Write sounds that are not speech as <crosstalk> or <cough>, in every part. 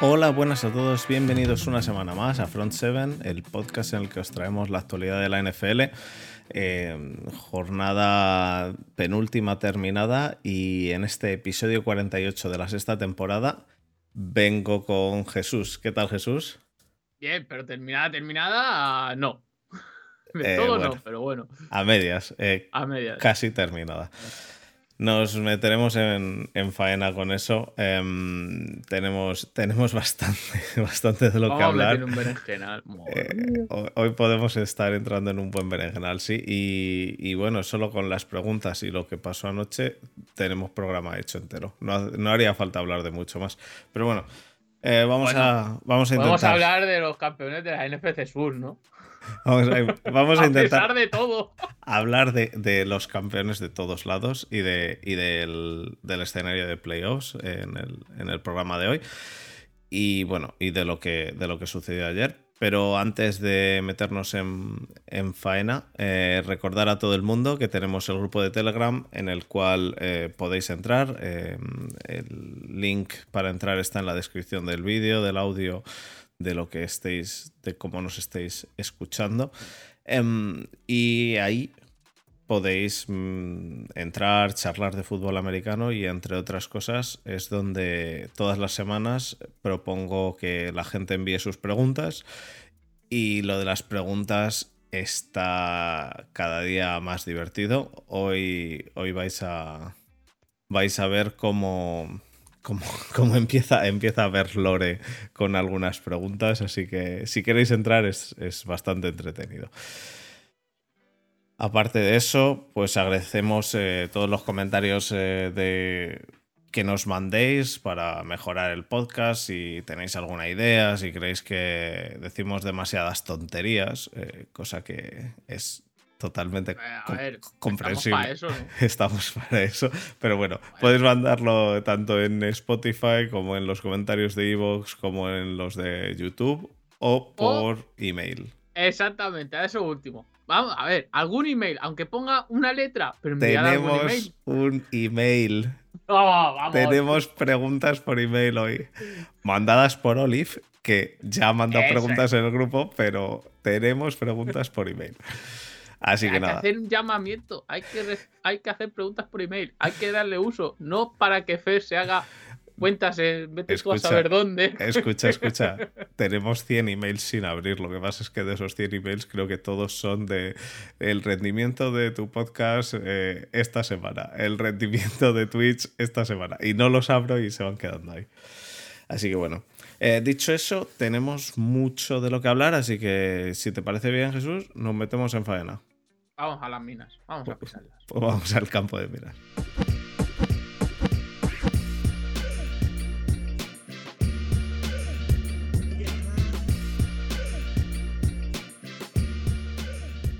Hola, buenas a todos, bienvenidos una semana más a Front 7, el podcast en el que os traemos la actualidad de la NFL. Eh, jornada penúltima terminada y en este episodio 48 de la sexta temporada vengo con Jesús. ¿Qué tal Jesús? Bien, pero terminada, terminada, no. <laughs> De Eh, todo bueno. no, pero bueno, A medias, eh, a medias. casi terminada. Nos meteremos en, en faena con eso. Em, tenemos, tenemos bastante, <laughs> bastante de lo que Vamos a hablar. meter un berenjenal. <laughs> Madre Eh, hoy- podemos estar entrando en un buen berenjenal, sí. Y, y bueno, solo con las preguntas y lo que pasó anoche tenemos programa hecho entero. No, no haría falta hablar de mucho más. Pero bueno, eh, vamos, Bueno, a, vamos a intentar. Podemos hablar de los campeones de la NFC Sur, ¿no? Vamos a, vamos a <laughs> a intentar pesar de todo. hablar de, de los campeones de todos lados y, de, y del, del escenario de playoffs en el, en el programa de hoy. Y bueno, y de lo que, de lo que sucedió ayer. Pero antes de meternos en, en faena, eh, recordar a todo el mundo que tenemos el grupo de Telegram en el cual eh, podéis entrar. Eh, el link para entrar está en la descripción del vídeo, del audio, de lo que estéis, de cómo nos estéis escuchando. Em, y ahí podéis mm, entrar, charlar de fútbol americano y entre otras cosas es donde todas las semanas propongo que la gente envíe sus preguntas y lo de las preguntas está cada día más divertido. Hoy, hoy vais a vais a ver cómo, cómo empieza, empieza a ver Lore con algunas preguntas, así que si queréis entrar es, es bastante entretenido. Aparte de eso, pues agradecemos eh, todos los comentarios eh, de, que nos mandéis para mejorar el podcast. Si tenéis alguna idea, si creéis que decimos demasiadas tonterías, eh, cosa que es totalmente Eh, A ver, comprensible. estamos para eso, ¿no? <laughs> Estamos para eso. Pero bueno, podéis mandarlo tanto en Spotify como en los comentarios de Evox, como en los de YouTube o por email. Exactamente, a eso último. Vamos, a ver, algún email, aunque ponga una letra, pero Tenemos email. un email. <laughs> Oh, vamos. Tenemos preguntas por email hoy. Mandadas por Olive, que ya ha mandado preguntas en el grupo, pero tenemos preguntas por email. <laughs> Así hay que nada. hacer un llamamiento, hay que, hay que hacer preguntas por email, hay que darle uso, no para que Fer se haga cuentas en vete tú a saber dónde. Escucha, escucha. <laughs> Tenemos 100 emails sin abrir. Lo que pasa es que de esos 100 emails creo que todos son de el rendimiento de tu podcast eh, esta semana, el rendimiento de Twitch esta semana. Y no los abro y se van quedando ahí. Así que bueno. Eh, dicho eso, tenemos mucho de lo que hablar, así que si te parece bien, Jesús, nos metemos en faena. Vamos a las minas, vamos a pisarlas. Pues vamos al campo de miras.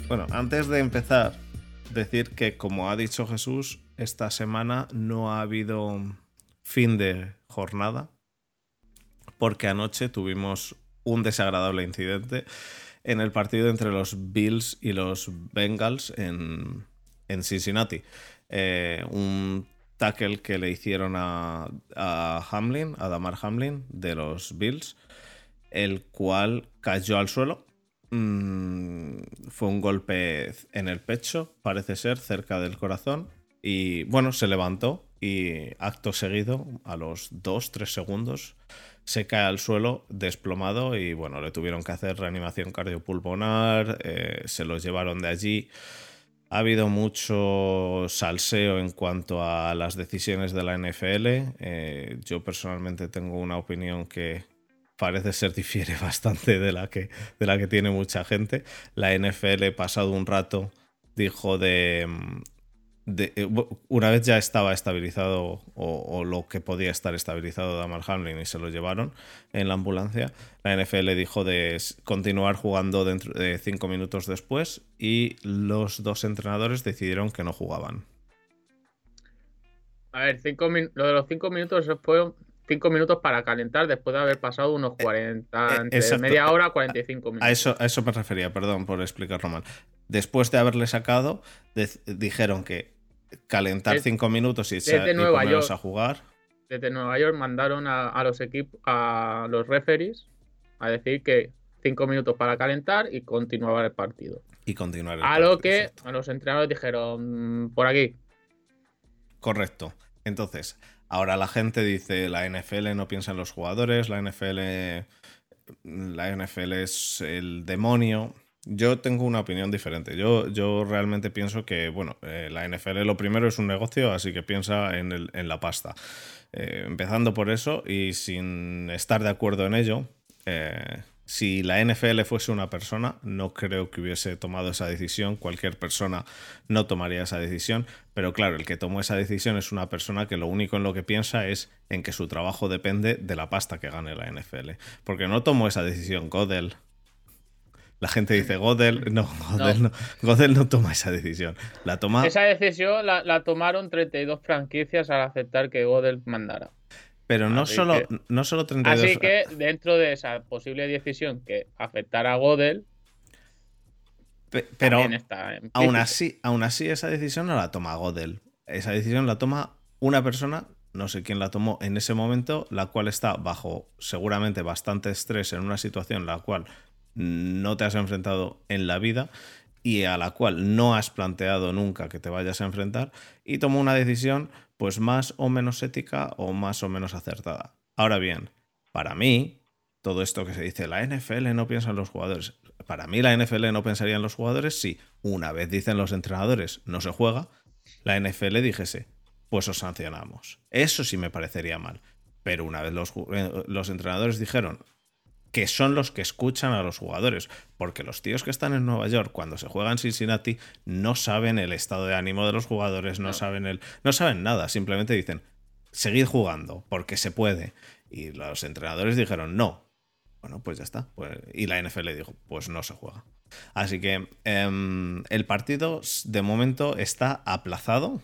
Bueno, antes de empezar, decir que como ha dicho Jesús, esta semana no ha habido fin de jornada, porque anoche tuvimos un desagradable incidente en el partido entre los Bills y los Bengals en, en Cincinnati. Eh, un tackle que le hicieron a, Hamlin, a Damar Hamlin, de los Bills, el cual cayó al suelo. Mm, fue un golpe en el pecho, parece ser, cerca del corazón. Y bueno, se levantó y acto seguido, a los 2-3 segundos, se cae al suelo desplomado y bueno, le tuvieron que hacer reanimación cardiopulmonar, eh, se los llevaron de allí. Ha habido mucho salseo en cuanto a las decisiones de la NFL. Eh, yo personalmente tengo una opinión que parece ser difiere <laughs> bastante de la que, de la que tiene mucha gente. La NFL, pasado un rato, dijo de, mm, de- eh, una vez ya estaba estabilizado o, o lo que podía estar estabilizado Damar Hamlin y se lo llevaron en la ambulancia, la NFL dijo de continuar jugando dentro de cinco minutos después y los dos entrenadores decidieron que no jugaban. A ver, cinco lo de los cinco minutos fueron cinco minutos para calentar después de haber pasado unos 40, eh, entre exacto. media hora 45 minutos. A eso, a eso me refería, perdón por explicarlo mal. Después de haberle sacado, dijeron que calentar cinco minutos y, desde y Nueva ponerlos York. a jugar. desde Nueva York mandaron a, los equipos, a los referees, a decir que cinco minutos para calentar y continuar el partido. Y continuar el A lo que a los entrenadores dijeron, mm, por aquí. Correcto. Entonces, ahora la gente dice, la NFL no piensa en los jugadores, la NFL, la NFL es el demonio. Yo tengo una opinión diferente. Yo, yo realmente pienso que, bueno, eh, la NFL lo primero es un negocio, así que piensa en, en la pasta. Eh, empezando por eso y sin estar de acuerdo en ello, eh, si la NFL fuese una persona, no creo que hubiese tomado esa decisión. Cualquier persona no tomaría esa decisión. Pero claro, el que tomó esa decisión es una persona que lo único en lo que piensa es en que su trabajo depende de la pasta que gane la NFL. Porque no tomó esa decisión Godel la gente dice Godel, no, Godel no, toma esa decisión. La toma... Esa decisión la, tomaron 32 franquicias al aceptar que Godel mandara. Pero no solo, no solo 32. Así que dentro de esa posible decisión que afectara a Godel, pero aún así, aún así esa decisión no la toma Godel. Esa decisión la toma una persona, no sé quién la tomó en ese momento, la cual está bajo seguramente bastante estrés en una situación en la cual no te has enfrentado en la vida y a la cual no has planteado nunca que te vayas a enfrentar y tomó una decisión pues más o menos ética o más o menos acertada. Ahora bien, para mí, todo esto que se dice, la NFL no piensa en los jugadores. Para mí la NFL no pensaría en los jugadores si una vez dicen los entrenadores no se juega, la NFL dijese, pues os sancionamos. Eso sí me parecería mal. Pero una vez los, eh, los entrenadores dijeron, que son los que escuchan a los jugadores, porque los tíos que están en Nueva York cuando se juega en Cincinnati no saben el estado de ánimo de los jugadores, no, saben el no saben nada, simplemente dicen, "Seguid jugando porque se puede." Y los entrenadores dijeron, "No." Bueno, pues ya está. Pues, y la NFL dijo, "Pues no se juega." Así que em, el partido de momento está aplazado.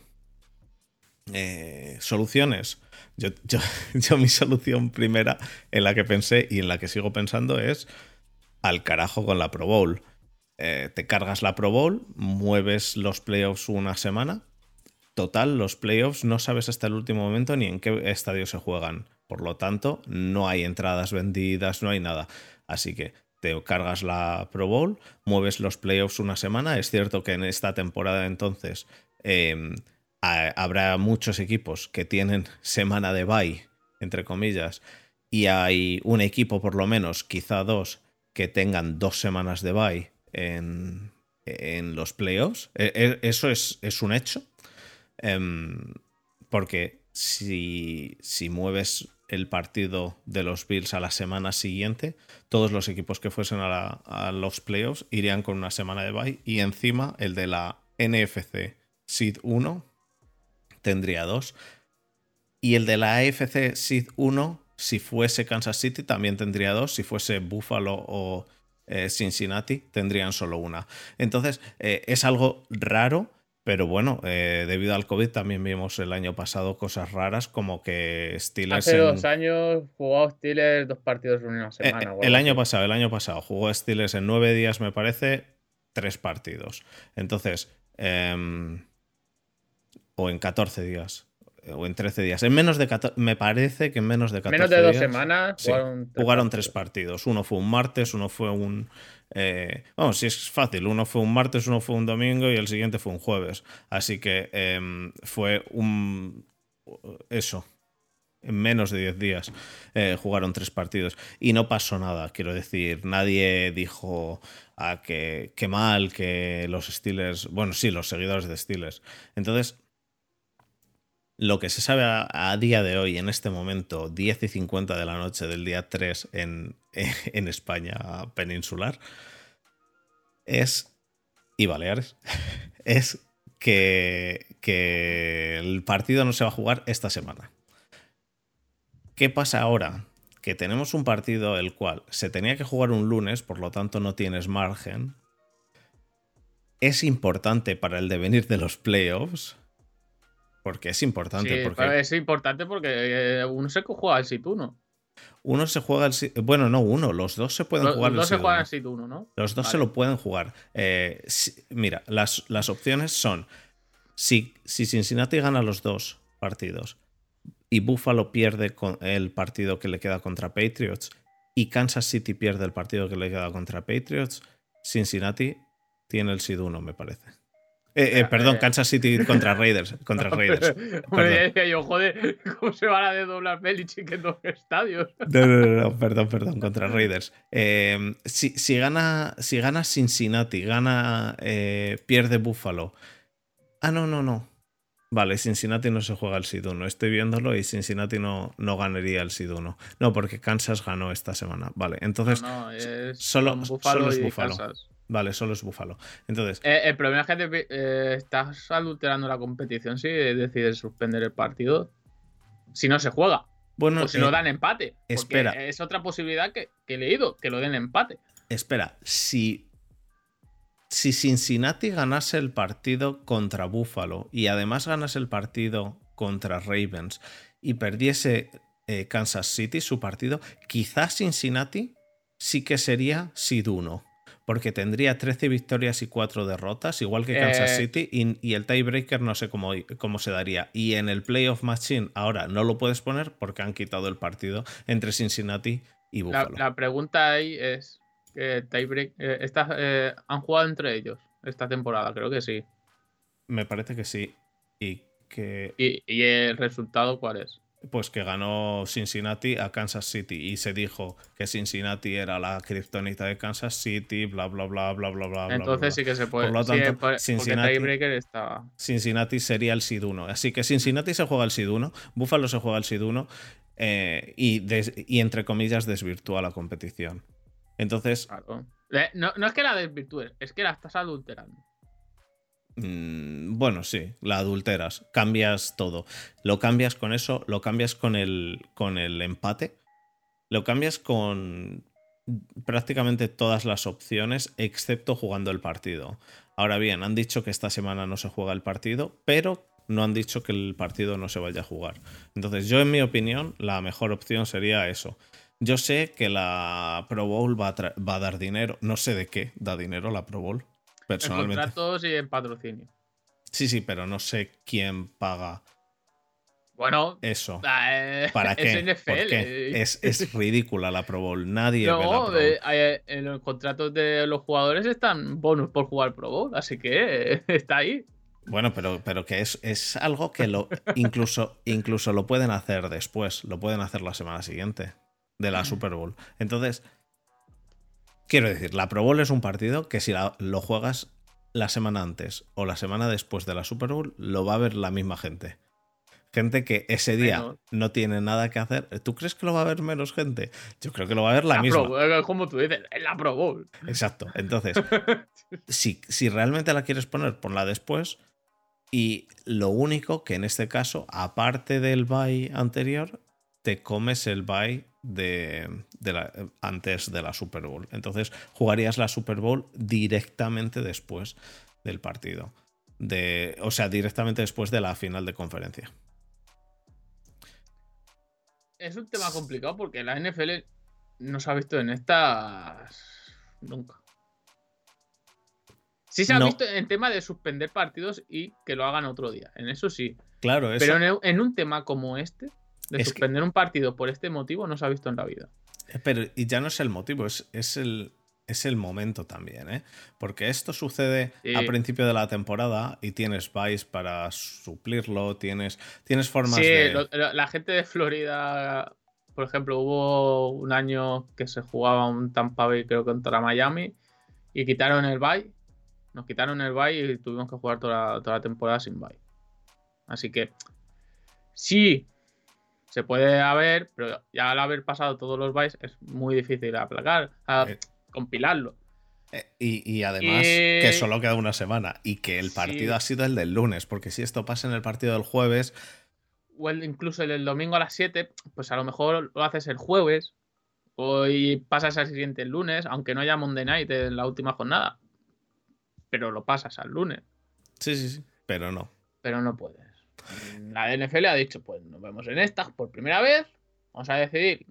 Eh, soluciones yo, <laughs> yo, mi solución primera en la que pensé y en la que sigo pensando es al carajo con la Pro Bowl. Eh, te cargas la Pro Bowl, mueves los playoffs una semana. Total, los playoffs no sabes hasta el último momento ni en qué estadio se juegan. Por lo tanto, no hay entradas vendidas, no hay nada. Así que te cargas la Pro Bowl, mueves los playoffs una semana. Es cierto que en esta temporada entonces habrá muchos equipos que tienen <laughs> semana de bye, entre comillas, y hay un equipo por lo menos, quizá dos, que tengan dos semanas de bye en, los playoffs. E, e, eso es, es un hecho. Em, porque si, si mueves el partido de los Bills a la semana siguiente, todos los equipos que fuesen a, a, los playoffs irían con una semana de bye y encima el de la NFC Seed 1 tendría dos. Y el de la AFC Seed 1, si fuese Kansas City, también tendría dos. Si fuese Buffalo o eh, Cincinnati, tendrían solo una. Entonces, eh, es algo raro. Pero bueno, eh, debido al COVID también vimos el año pasado cosas raras como que Steelers. Hace dos años jugó Steelers dos partidos en una semana. el año pasado, el año pasado jugó Steelers en nueve días, me parece, tres partidos. Entonces, em, o en 14 días eh, o en 13 días. En menos de me parece que en menos de 14 Menos de dos semanas jugaron, tres, partidos. Uno fue un martes, uno fue un. Eh, vamos, si es fácil. Uno fue un martes, uno fue un domingo y el siguiente fue un jueves. Así que em, fue un. Eso. En menos de 10 días eh, jugaron tres partidos. Y no pasó nada, quiero decir. Nadie dijo a ah, que, que mal que los Steelers. Bueno, sí, los seguidores de Steelers. Entonces lo que se sabe a, día de hoy, en este momento, 10 y 50 de la noche del día 3 en, <laughs> en España peninsular, es, y Baleares, <laughs> es que, que el partido no se va a jugar esta semana. ¿Qué pasa ahora? Que tenemos un partido el cual se tenía que jugar un lunes, por lo tanto no tienes margen. Es importante para el devenir de los playoffs porque es importante. porque... Es importante porque eh, uno se juega el sit 1. Uno se juega sit... Bueno, no uno, los dos se pueden jugar los dos se juegan el sit 1, ¿no? Los dos se lo pueden jugar. Eh, mira, las, las, opciones son: si, si Cincinnati gana los dos partidos y Buffalo pierde con- el partido que le queda contra Patriots y Kansas City pierde el partido que le queda contra Patriots, Cincinnati tiene el SID 1, me parece. Eh, eh, perdón, eh. Kansas City contra Raiders. Contra <laughs> Raiders. Ya decía yo, joder, ¿cómo se van a desdoblar Belichick en dos estadios? <laughs> No, no, no, no, perdón, perdón, contra Raiders. Eh, si, si gana, si gana Cincinnati, gana, pierde Buffalo. Ah, no, no, no. Vale, Cincinnati no se juega el SID 1. Estoy viéndolo y Cincinnati no, no ganaría el SID 1. No, porque Kansas ganó esta semana. Vale, entonces, no, es solo- solo es y Buffalo. Kansas. Vale, solo es Buffalo. Entonces, Eh, el problema es que te- eh, estás adulterando la competición si decides suspender el partido. Si no se juega. bueno, o si eh, lo dan empate. espera. Es otra posibilidad que, que he leído, que lo den empate. espera, si, si Cincinnati ganase el partido contra Buffalo y además ganase el partido contra Ravens y perdiese eh, Kansas City su partido, quizás Cincinnati sí que sería Seed 1. Porque tendría 13 victorias y 4 derrotas, igual que Kansas Eh. City, y, y el tiebreaker no sé cómo, cómo se daría. Y en el Playoff Machine ahora no lo puedes poner porque han quitado el partido entre Cincinnati y Buffalo. la pregunta ahí es: que tiebreak, eh, eh, ¿han jugado entre ellos esta temporada? Creo que sí. Me parece que sí. Y que ¿Y, y el resultado cuál es? Pues que ganó Cincinnati a Kansas City y se dijo que Cincinnati era la kriptonita de Kansas City, bla bla bla bla bla bla. Entonces bla. sí que se puede. Por lo sí, tanto, por- porque Cincinnati- estaba. Cincinnati sería el SID 1. Así que Cincinnati se juega el SID 1, Buffalo se juega el SID 1 eh, y, des- y entre comillas desvirtúa la competición. Entonces, Claro. Eh, No, no es que la desvirtúes, es que la estás adulterando. Mm, bueno, sí, la adulteras, cambias todo. Lo cambias con eso, lo cambias con el, con el empate, lo cambias con prácticamente todas las opciones, excepto jugando el partido. Ahora bien, han dicho que esta semana no se juega el partido, pero no han dicho que el partido no se vaya a jugar. Entonces, yo en mi opinión, la mejor opción sería eso. Yo sé que la Pro Bowl va va a dar dinero, no sé de qué da dinero la Pro Bowl, En personalmente. contratos y en patrocinio. Sí, sí, pero no sé quién paga Bueno, eso. <laughs> eh, ¿Para es qué? NFL. ¿Por qué? Es, es <laughs> ridícula la Pro Bowl. Nadie ve la Pro No, Bowl. eh, eh, en los contratos de los jugadores están bonus por jugar Pro Bowl, así que eh, <laughs> está ahí. Bueno, pero, pero que es, es algo que lo incluso, incluso lo pueden hacer después. Lo pueden hacer la semana siguiente de la Super Bowl. Entonces, quiero decir, la Pro Bowl es un partido que si la- lo juegas la semana antes o la semana después de la Super Bowl, lo va a ver la misma gente. Gente que ese día no tiene nada que hacer. ¿Tú crees que lo va a ver menos gente? Yo creo que lo va a ver la, La misma. Pro Bowl, como tú dices, es la Pro Bowl. Exacto. <laughs> Entonces, si, si realmente la quieres poner, ponla después. Y lo único que en este caso, aparte del buy anterior, te comes el buy de, de la- antes de la Super Bowl. Entonces, jugarías la Super Bowl directamente después del partido. De, o sea, directamente después de la final de conferencia. Es un tema complicado porque la NFL no se ha visto en estas nunca. Sí se ha No. visto en tema de suspender partidos y que lo hagan otro día. En eso sí. Claro, eso, Pero en, en un tema como este, de Es que- suspender un partido por este motivo, no se ha visto en la vida. Pero y ya no es el motivo, es, es el, es el momento también, ¿eh? Porque esto sucede Sí. a principio de la temporada y tienes buys para suplirlo, tienes, tienes formas Sí, de... lo- lo- la gente de Florida, por ejemplo, hubo un año que se jugaba un Tampa Bay, creo que contra Miami, y quitaron el bye. Nos quitaron el bye y tuvimos que jugar toda, toda la temporada sin bye. Así que sí, se puede haber, pero ya al haber pasado todos los byes es muy difícil aplacar, a- Eh. compilarlo. Eh, Y, y además Eh, que solo queda una semana y que el sí. partido ha sido el del lunes, porque si esto pasa en el partido del jueves, o el- incluso el, el domingo a las 7, pues a lo mejor lo haces el jueves o y pasas al siguiente lunes, aunque no haya Monday Night en la última jornada. Pero lo pasas al lunes, sí, sí, sí, pero no. pero no puedes. La NFL ha dicho, pues nos vemos en esta por primera vez, vamos a decidir,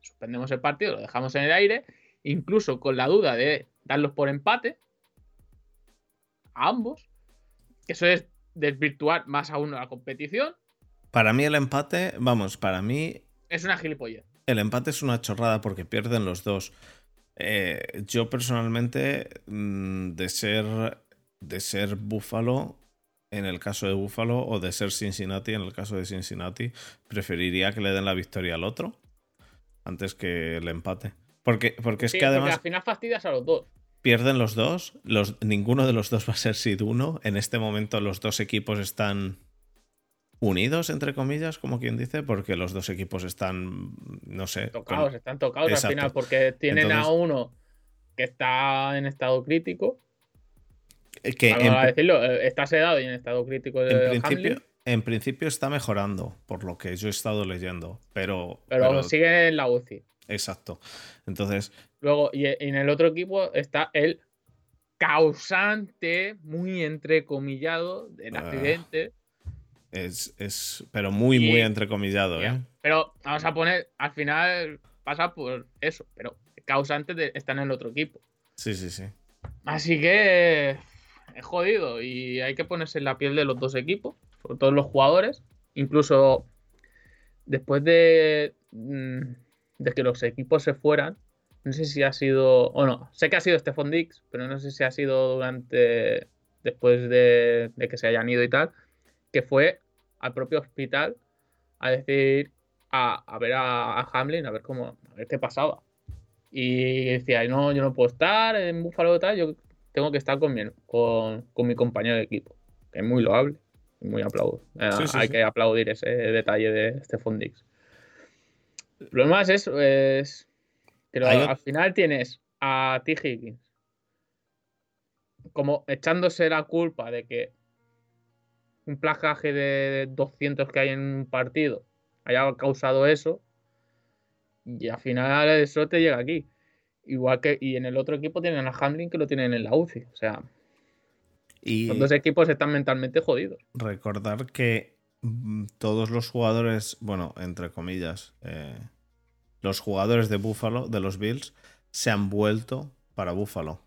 suspendemos el partido, lo dejamos en el aire, incluso con la duda de darlos por empate a ambos, que eso es desvirtuar más aún la competición. Para mí el empate, vamos, para mí Es una gilipollez. el empate es una chorrada porque pierden los dos. Eh, yo personalmente, mm, de ser, de ser Buffalo, en el caso de Buffalo, o de ser Cincinnati, en el caso de Cincinnati, preferiría que le den la victoria al otro antes que el empate. Porque, porque es que además al final fastidias a los dos. pierden los dos, los, ninguno de los dos va a ser seed 1. En este momento los dos equipos están unidos, entre comillas, como quien dice, porque los dos equipos están, no sé, con- Tocados, están tocados Exacto. al final porque tienen a uno que está en estado crítico. Eh, que Vamos en, a decirlo, eh, está sedado y en estado crítico de en principio, Hamlin, en principio está mejorando, por lo que yo he estado leyendo, pero... pero, pero- sigue en la UCI. Exacto. Entonces, Luego, y en el otro equipo está el causante, muy entrecomillado, del Ah, accidente. es, es pero muy, muy entrecomillado. ¿eh? Pero vamos a poner, al final pasa por eso, pero el causante de- está en el otro equipo. Sí, sí, sí. Así que es jodido y hay que ponerse en la piel de los dos equipos, sobre todo los jugadores. Incluso después de, mm, que los equipos se fueran, no sé si ha sido, o no, sé que ha sido Stephon Dix, pero no sé si ha sido durante, después de, de que se hayan ido y tal, que fue al propio hospital a decir, a, ver a, Hamlin, a ver cómo, a ver qué pasaba. Y decía, no, yo no puedo estar en Buffalo y tal, yo tengo que estar con mi, con, con mi compañero de equipo. Que es muy loable, muy aplaudo. Eh, Sí, sí, hay sí. que aplaudir ese detalle de Stephon Dix. El problema es es que lo- al final tienes a T. Higgins como echándose la culpa de que un placaje de 200 que hay en un partido haya causado eso y al final eso te llega aquí. Igual que, y en el otro equipo tienen a Hamlin que lo tienen en la UCI. O sea, Y los dos equipos están mentalmente jodidos. recordar que mm, todos los jugadores, bueno, entre comillas, eh, los jugadores de Buffalo, de los Bills, se han vuelto para Buffalo.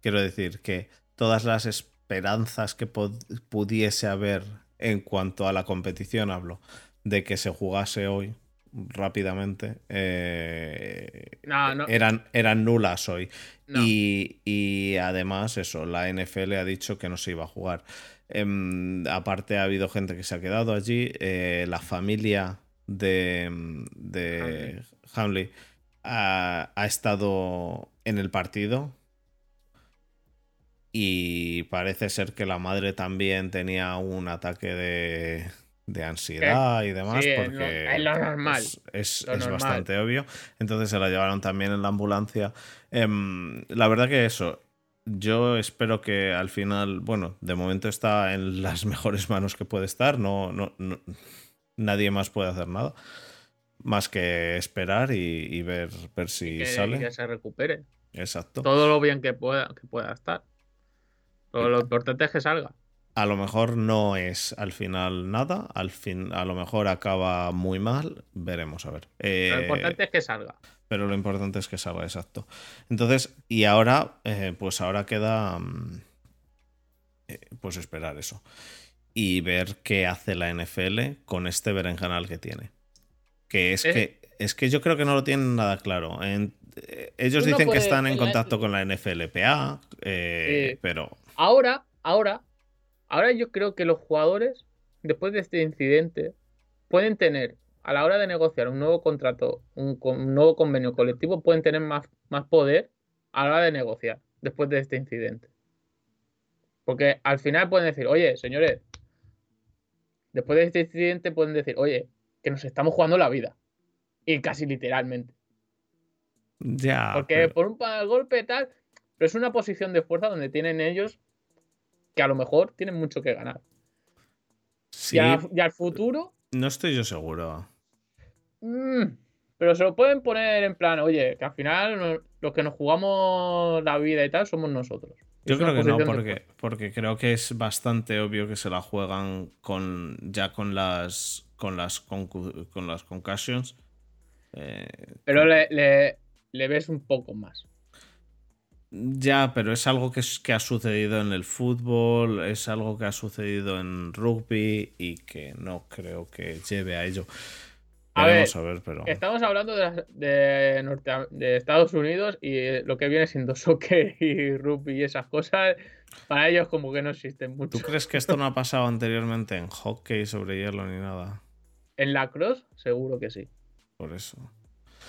Quiero decir que todas las esperanzas que pudiese haber en cuanto a la competición, hablo, de que se jugase hoy rápidamente, eh, No, no, eran, eran nulas hoy. no. Y, y además, eso, la NFL ha dicho que no se iba a jugar. Em, aparte, ha habido gente que se ha quedado allí. eh, la familia de, de Hamley ha, ha estado en el partido. Y parece ser que la madre también tenía un ataque de, de ansiedad y demás. Sí, es lo- porque es lo normal, Es, es- lo es normal. bastante obvio. Entonces se la llevaron también en la ambulancia. Em, la verdad que eso. Yo espero que al final, bueno, de momento está en las <laughs> mejores manos que puede estar. No, no, no- nadie más puede hacer nada. Más que esperar y, y ver, ver si que, sale. que se recupere. Exacto. Todo lo bien que pueda, que pueda estar. Lo importante es que salga. A lo mejor no es al final nada. Al fin, a lo mejor acaba muy mal. Veremos a ver. Lo Eh, importante es que salga. pero lo importante es que salga exacto. Entonces, y ahora, eh, pues ahora queda, mm, eh, pues esperar eso. Y ver qué hace la NFL con este berenjenal que tiene. Que es que, es que yo creo que no lo tienen nada claro. En- ellos dicen que están en la- contacto con la NFLPA, pero Ahora, ahora, ahora yo creo que los jugadores, después de este incidente, pueden tener, a la hora de negociar un nuevo contrato, un, nuevo convenio colectivo, pueden tener más, más poder a la hora de negociar después de este incidente. Porque al final pueden decir, oye, señores, después de este incidente pueden decir, oye, que nos estamos jugando la vida. Y casi literalmente. ya. Porque pero- por un golpe tal, pero es una posición de fuerza donde tienen ellos que a lo mejor tienen mucho que ganar. sí, Y, a- y al futuro, no estoy yo seguro. mm, pero se lo pueden poner en plan, oye, que al final los que nos jugamos la vida y tal somos nosotros. Yo Es creo que no, porque, porque creo que es bastante obvio que se la juegan con ya con las con las con las concussions. Eh, Pero le, le- le ves un poco más. Ya, pero es algo que, es- que ha sucedido en el fútbol, es algo que ha sucedido en rugby y que no creo que lleve a ello. A ver, a ver, pero. Estamos hablando de, de, Norte- de Estados Unidos y lo que viene siendo <laughs> soccer y rugby y esas cosas, para ellos como que no existen mucho. ¿Tú crees que esto no ha pasado anteriormente en hockey sobre hielo ni nada? En la cross, seguro que sí. Por eso.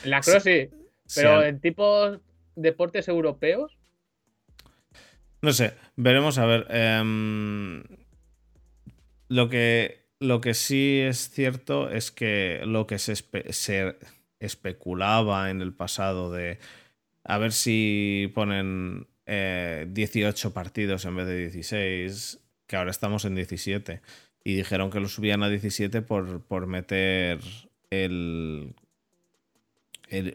En la cross sí, Sí, pero en tipos deportes europeos, No sé, veremos a ver. em, lo, que, lo que sí es cierto es que lo que se, se especulaba en el pasado de a ver si ponen eh, 18 partidos en vez de 16, que ahora estamos en 17. Y dijeron que lo subían a 17 por, por meter el-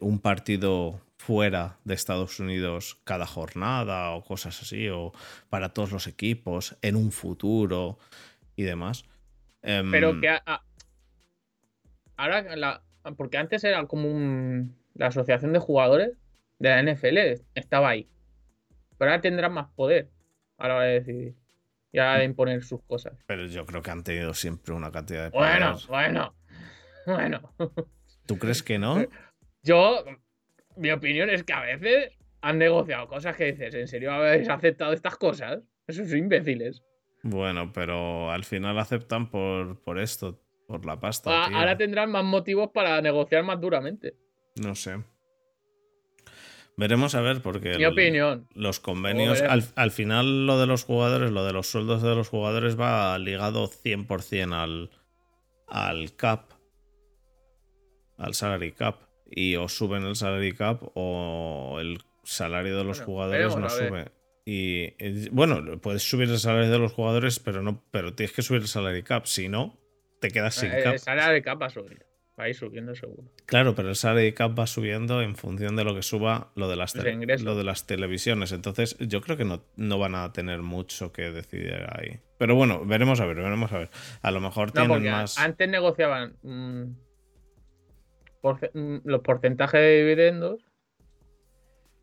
un partido fuera de Estados Unidos cada jornada o cosas así, o para todos los equipos en un futuro y demás. Em, pero que a- a- ahora la, porque antes era como un, la asociación de jugadores de la NFL estaba ahí, pero ahora tendrán más poder a la hora de decidir y a la hora de imponer sus cosas. pero yo creo que han tenido siempre una cantidad de Bueno, poder. bueno, <laughs> bueno. ¿Tú crees que no? Yo, mi opinión es que a veces han negociado cosas que dices, ¿en serio habéis aceptado estas cosas? Esos imbéciles. Bueno, pero al final aceptan por, por esto, por la pasta. A- tío. ahora tendrán más motivos para negociar más duramente. No sé. Veremos a ver, porque Mi el- opinión. los convenios, al, al final lo de los jugadores, lo de los sueldos de los jugadores va ligado 100% al, al cap, al salary cap. Y o suben el salary cap o el salario de los Bueno, jugadores no a sube. Y eh, bueno, puedes subir el salario de los jugadores, pero no, pero tienes que subir el salary cap. Si no, te quedas sin Eh, cap. El salario de capa subir. Va a ir subiendo seguro. Claro, pero el salary cap va subiendo en función de lo que suba lo de las, lo de las televisiones. Entonces, yo creo que no, no van a tener mucho que decidir ahí. Pero bueno, veremos a ver, veremos a ver. A lo mejor No, tienen a- más. antes negociaban mm, porce- mm, los porcentajes de dividendos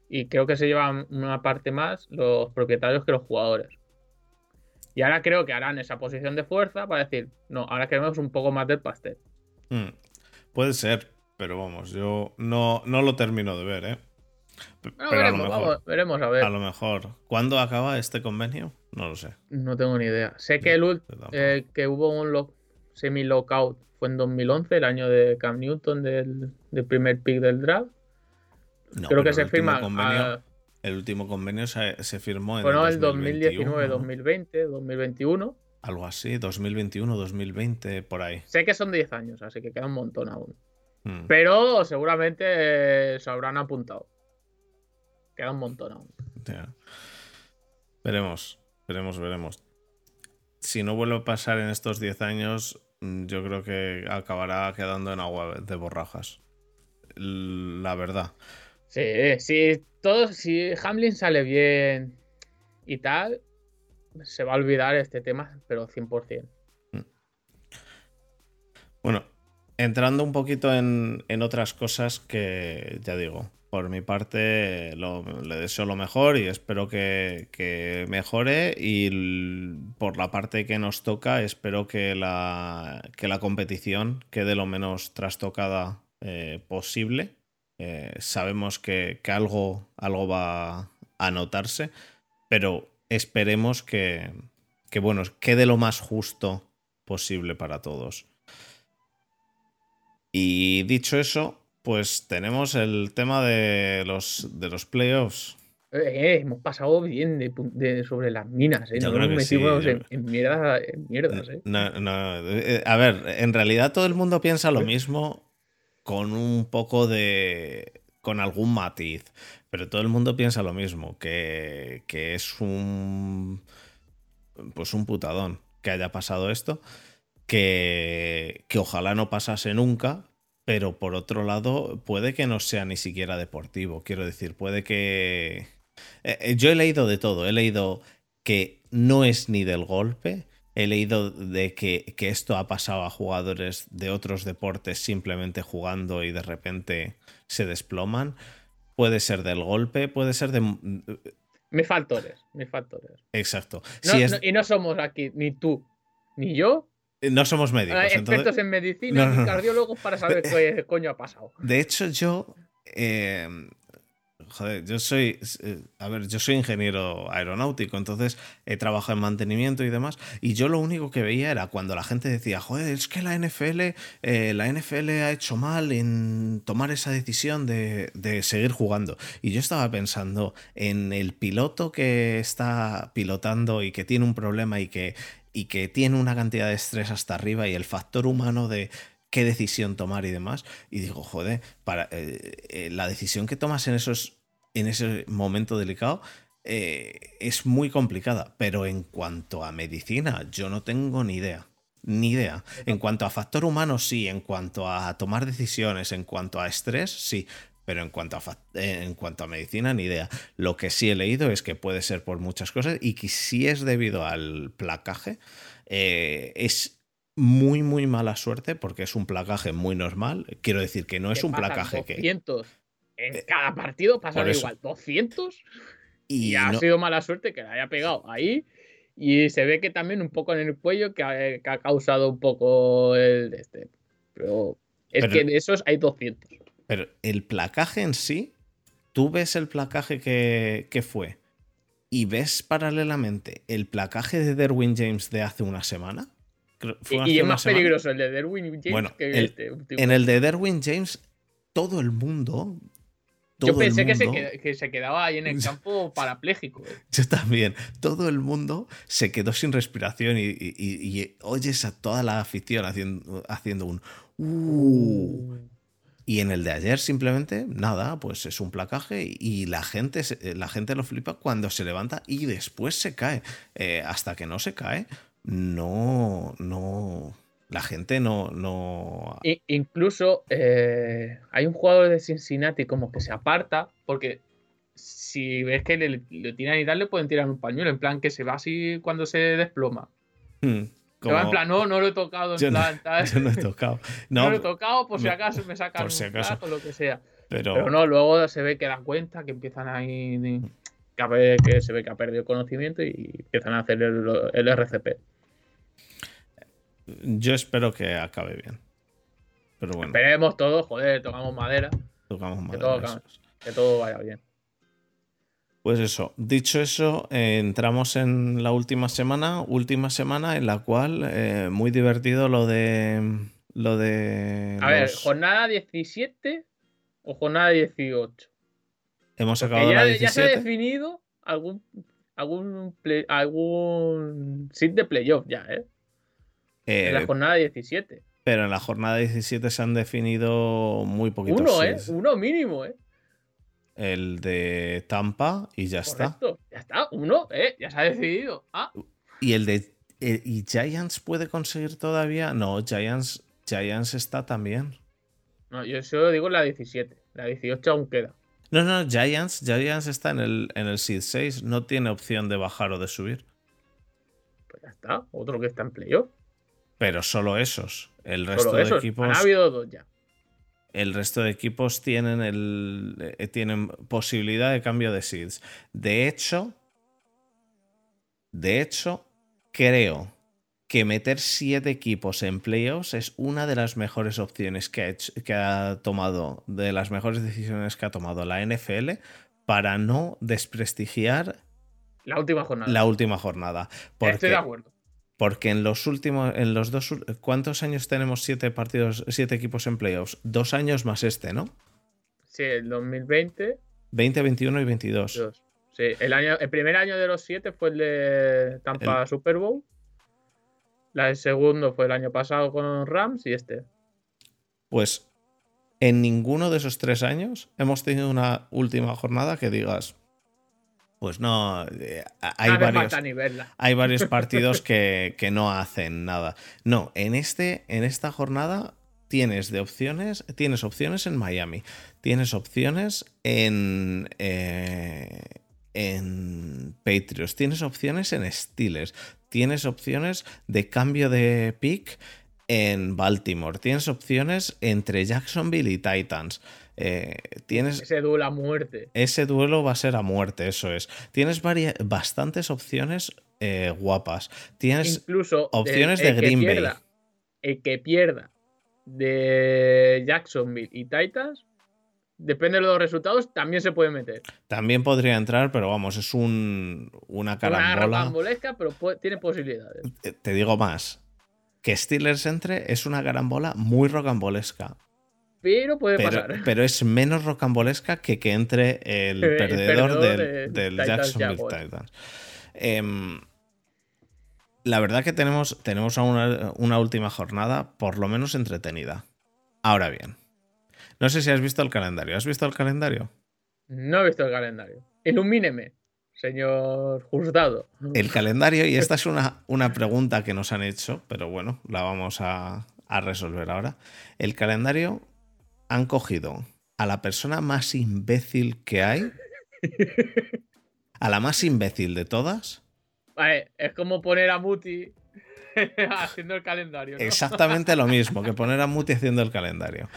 y creo que se llevan una parte más los propietarios que los jugadores. Y ahora creo que harán esa posición de fuerza para decir, no, ahora queremos un poco más del pastel. Mm, puede ser, pero vamos, yo no, no lo termino de ver, ¿eh? P- pero a lo veremos, mejor. vamos, veremos a ver. A lo mejor. ¿Cuándo acaba este convenio? No lo sé. No tengo ni idea. Sé que el eh, que hubo un lock- semi-lockout fue en 2011, el año de Cam Newton, del, del primer pick del draft. No, Creo que se firma. convenio- ah, El último convenio se, se firmó en bueno, el 2021, 2019, 2020, 2021. Algo así, 2021, 2020, por ahí. Sé que son 10 años, así que queda un montón aún. Mm. Pero seguramente eh, se habrán apuntado. Queda un montón aún. Veremos, veremos, veremos. Si no vuelve a pasar en estos 10 años, yo creo que acabará quedando en agua de borrajas. La verdad. Sí, sí, todo, si Hamlin sale bien y tal, se va a olvidar este tema, pero 100%. Bueno, entrando un poquito en, en otras cosas que, ya digo, por mi parte le deseo lo mejor y espero que, que mejore y por la parte que nos toca espero que la, que la competición quede lo menos trastocada eh, posible. Eh, sabemos que, que algo, algo va a notarse, pero esperemos que, que bueno, quede lo más justo posible para todos. Y dicho eso, pues tenemos el tema de los, de los playoffs. Eh, eh, hemos pasado bien de, pu- de- sobre las minas, ¿eh? Yo No creo nos que sí, metimos yo- en, en mierda- en mierdas. No, no, a ver, en realidad todo el mundo piensa lo mismo con un poco de... con algún matiz, pero todo el mundo piensa lo mismo, que, que es un... pues un putadón que haya pasado esto, que, que ojalá no pasase nunca, pero por otro lado puede que no sea ni siquiera deportivo, quiero decir, puede que... Eh, eh, yo he leído de todo, he leído que no es ni del golpe, he leído de que, que esto ha pasado a jugadores de otros deportes simplemente jugando y de repente se desploman. puede ser del golpe, puede ser de. Mis factores, mis factores. Exacto. No, Si es- no- y no somos aquí, ni tú, ni yo, No somos médicos. eh, entonces- expertos en medicina, No, no, ni no. cardiólogos para saber qué <laughs> coño ha pasado. De hecho, yo. eh, joder, yo soy. eh, A ver, yo soy ingeniero aeronáutico, entonces he trabajado en mantenimiento y demás. Y yo lo único que veía era cuando la gente decía, joder, es que la NFL, eh, la NFL ha hecho mal en tomar esa decisión de, de seguir jugando. Y yo estaba pensando en el piloto que está pilotando y que tiene un problema y que, y que tiene una cantidad de estrés hasta arriba y el factor humano de qué decisión tomar y demás. Y digo, joder, para, eh, eh, la decisión que tomas en, esos, en ese momento delicado eh, es muy complicada. Pero en cuanto a medicina, yo no tengo ni idea. Ni idea. En cuanto a factor humano, sí. En cuanto a tomar decisiones, en cuanto a estrés, sí. Pero en cuanto a, eh, en cuanto a medicina, ni idea. Lo que sí he leído es que puede ser por muchas cosas y que si es debido al placaje, eh, es muy, muy mala suerte porque es un placaje muy normal. Quiero decir que no es Que un placaje que... 200 en Eh, cada partido eso. igual 200 Y y ha no- sido mala suerte que le haya pegado ahí. Y se ve que también un poco en el cuello que ha, que ha causado un poco el este. Pero es Pero- que de esos hay 200. Pero el placaje en sí, tú ves el placaje que, que fue y ves paralelamente el placaje de Derwin James de hace una semana. Fue Y, hace y es más semana. peligroso el de Derwin James Bueno, que el- este último. En el de Derwin James, todo el mundo. Yo el pensé que se, qued- que se quedaba ahí en el <laughs> campo parapléjico. eh. Yo también. Todo el mundo se quedó sin respiración y, y- y- y oyes a toda la afición haciendo, haciendo un. "Uh". Y en el de ayer simplemente, nada, pues es un placaje y- la gente, se- la gente lo flipa cuando se levanta y después se cae. Eh, hasta que no se cae, no, no, la gente no, no... Incluso eh, hay un jugador de Cincinnati como que se aparta porque si ves que le, le tiran y tal, le pueden tirar un pañuelo, en plan que se va así cuando se desploma. Hmm, Va en como- plan, no, no lo he tocado, en yo, no, plan, tal. <laughs> yo no he tocado. <laughs> No, No, lo he tocado por si no, acaso me sacan por si un acaso. flag o lo que sea. pero, Pero no, luego se ve que dan cuenta, que empiezan ahí. de- Que, que se ve que ha perdido conocimiento y empiezan a hacer el, el RCP. yo espero que acabe bien. Pero bueno, Esperemos todos, joder, tocamos madera, tocamos madera, todo acabe. es. que todo vaya bien. Pues eso, dicho eso, eh, entramos en la última semana, última semana en la cual eh, muy divertido lo de lo de A ver, jornada 17 o jornada 18. hemos acabado ya, la ya se ha 17. definido algún algún play- algún sit de playoff ya, ¿eh? En la eh, jornada 17. pero en la jornada 17 se han definido muy poquitos. Uno, ¿eh? Uno mínimo, ¿eh? El de Tampa y ya está. Correcto. Ya está, uno, ¿eh? Ya se ha decidido. Ah, Y el de eh, y Giants puede conseguir todavía. No, Giants Giants está también. no, yo solo digo la 17. La 18 aún queda. No, no, Giants, Giants está en el, en el Seed 6, no tiene opción de bajar o de subir. Pues ya está. Otro que está en playoff. Pero solo esos. El resto Solo de equipos. Han habido dos ya. El resto de equipos tienen, el, eh, tienen posibilidad de cambio de seeds. De hecho, de hecho, creo que meter siete equipos en playoffs es una de las mejores opciones que ha, hecho- que ha tomado, de las mejores decisiones que ha tomado la NFL para no desprestigiar La última jornada. la última jornada. Porque, Estoy de acuerdo. Porque en los últimos, en los dos, ¿cuántos años tenemos siete partidos, siete equipos en playoffs? Dos años más este, ¿no? Sí, el 2020. 20, 21 y 22. dos. Sí, el, año, el primer año de los siete fue el de Tampa Super Bowl. La, el segundo fue el año pasado con Rams y este. Pues en ninguno de esos tres años hemos tenido una última jornada que digas, pues no, eh, hay No varios, hay varios <laughs> partidos que, que no hacen nada. No, en, este, en esta jornada tienes de opciones, tienes opciones en Miami, tienes opciones en, eh, en Patriots, tienes opciones en Steelers, tienes opciones de cambio de pick en Baltimore. Tienes opciones entre Jacksonville y Titans. Eh, tienes Ese duelo a muerte. ese duelo va a ser a muerte, eso es. Tienes varia- bastantes opciones eh, guapas. Tienes Incluso opciones el- de el Green Bay. pierda- El que pierda de Jacksonville y Titans, depende de los resultados, también se puede meter. también podría entrar, pero vamos, es un, una Una carambola. rocambolesca, pero puede- tiene posibilidades. Eh, Te digo más. Que Steelers entre es una carambola muy rocambolesca. Pero puede Pero, pasar. pero es menos rocambolesca que que entre el <laughs> perdedor, perdedor del, de del Titans Jacksonville Jaguars. Titans. Em, la verdad que tenemos, tenemos una última jornada, por lo menos entretenida. Ahora bien, no sé si has visto el calendario. ¿Has visto el calendario? No he visto el calendario. Ilumíneme, señor juzgado. El <laughs> calendario, y esta es una, una pregunta que nos han hecho, pero bueno, la vamos a, a resolver ahora. El calendario han cogido a la persona más imbécil que hay, a la más imbécil de todas, Vale, es como poner a Muti <laughs> haciendo el calendario. ¿no? exactamente lo mismo que poner a Muti haciendo el calendario.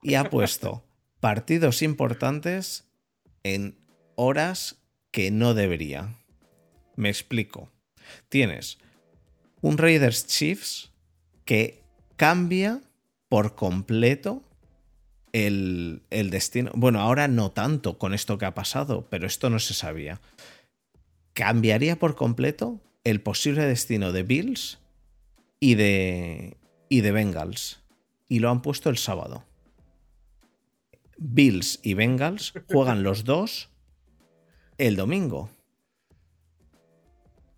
Y ha puesto partidos importantes en horas que no debería. Me explico. Tienes un Raiders Chiefs que cambia por completo el, el destino. Bueno, ahora no tanto con esto que ha pasado, pero esto no se sabía. Cambiaría por completo el posible destino de Bills y de, y de Bengals. Y lo han puesto el sábado. Bills y Bengals juegan los dos el domingo.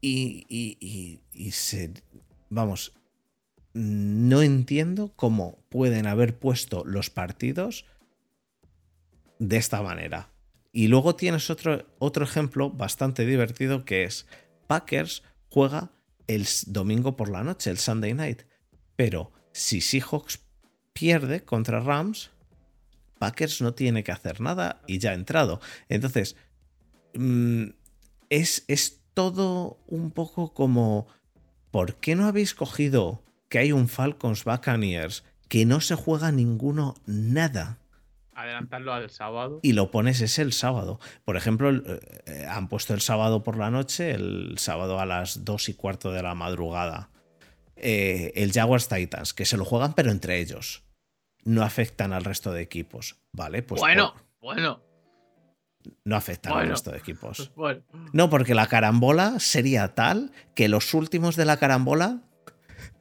Y, y- y- y se. Vamos. No entiendo cómo pueden haber puesto los partidos de esta manera. Y luego tienes otro, otro ejemplo bastante divertido que es Packers juega el domingo por la noche, el Sunday night. Pero si Seahawks pierde contra Rams, Packers no tiene que hacer nada y ya ha entrado. Entonces, mm, es, es todo un poco como, ¿por qué no habéis cogido que hay un Falcons Buccaneers que no se juega ninguno nada? Adelantarlo al sábado. y lo pones ese el sábado. Por ejemplo, eh, han puesto el sábado por la noche, el sábado a las 2 y cuarto de la madrugada. eh, el Jaguars Titans, que se lo juegan pero entre ellos. No afectan al resto de equipos. ¿Vale? Pues bueno, por- bueno, no afectan al resto de equipos. <laughs> bueno. No, porque la carambola sería tal que los últimos de la carambola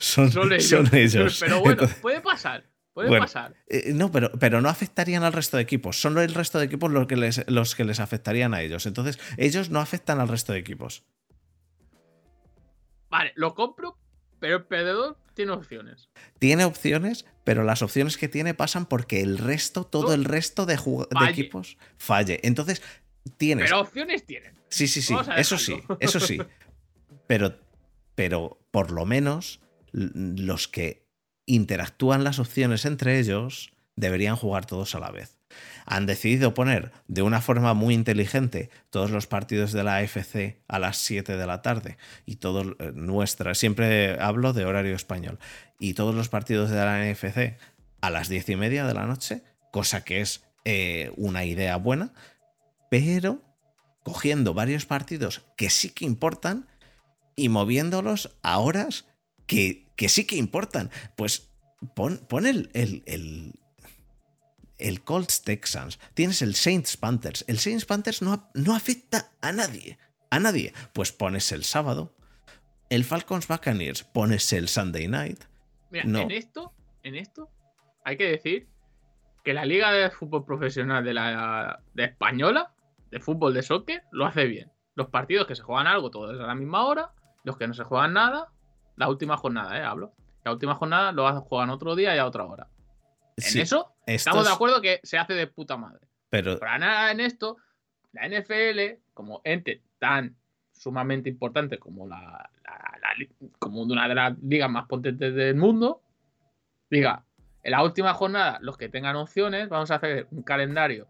son, Son ellos. son ellos. <laughs> Pero bueno, Entonces- puede pasar. Puede Bueno, pasar. Eh, no, pero, pero no afectarían al resto de equipos. Son el resto de equipos los que, les, los que les afectarían a ellos. Entonces, ellos no afectan al resto de equipos. Vale, lo compro, pero el perdedor tiene opciones. Tiene opciones, pero las opciones que tiene pasan porque el resto, todo No. el resto de, equipos falle. Entonces, tienes. Pero opciones tienen. sí, sí, sí. Eso sí, eso sí. <laughs> Pero, pero por lo menos los que interactúan las opciones entre ellos deberían jugar todos a la vez. Han decidido poner de una forma muy inteligente todos los partidos de la AFC a las 7 de la tarde y todos eh, nuestra, siempre hablo de horario español, y todos los partidos de la NFC a las 10 y media de la noche, cosa que es eh, una idea buena, pero cogiendo varios partidos que sí que importan y moviéndolos a horas que, que sí que importan. Pues pon, pon el, el, el, el Colts Texans, tienes el Saints Panthers. El Saints Panthers no, no afecta a nadie. A nadie. Pues pones el sábado. El Falcons Buccaneers, pones el Sunday night. Mira, No. en esto, en esto, hay que decir que la Liga de Fútbol Profesional de la de Española, de fútbol de soccer, lo hace bien. Los partidos que se juegan algo todos a la misma hora, los que no se juegan nada, la última jornada, eh, hablo. La última jornada lo juegan otro día y a otra hora. En Sí, eso estamos de acuerdo que se hace de puta madre. Pero Pero nada en esto, la NFL, como ente tan sumamente importante como la, la- la li- como una de las ligas más potentes del mundo, diga, en la última jornada, los que tengan opciones, vamos a hacer un calendario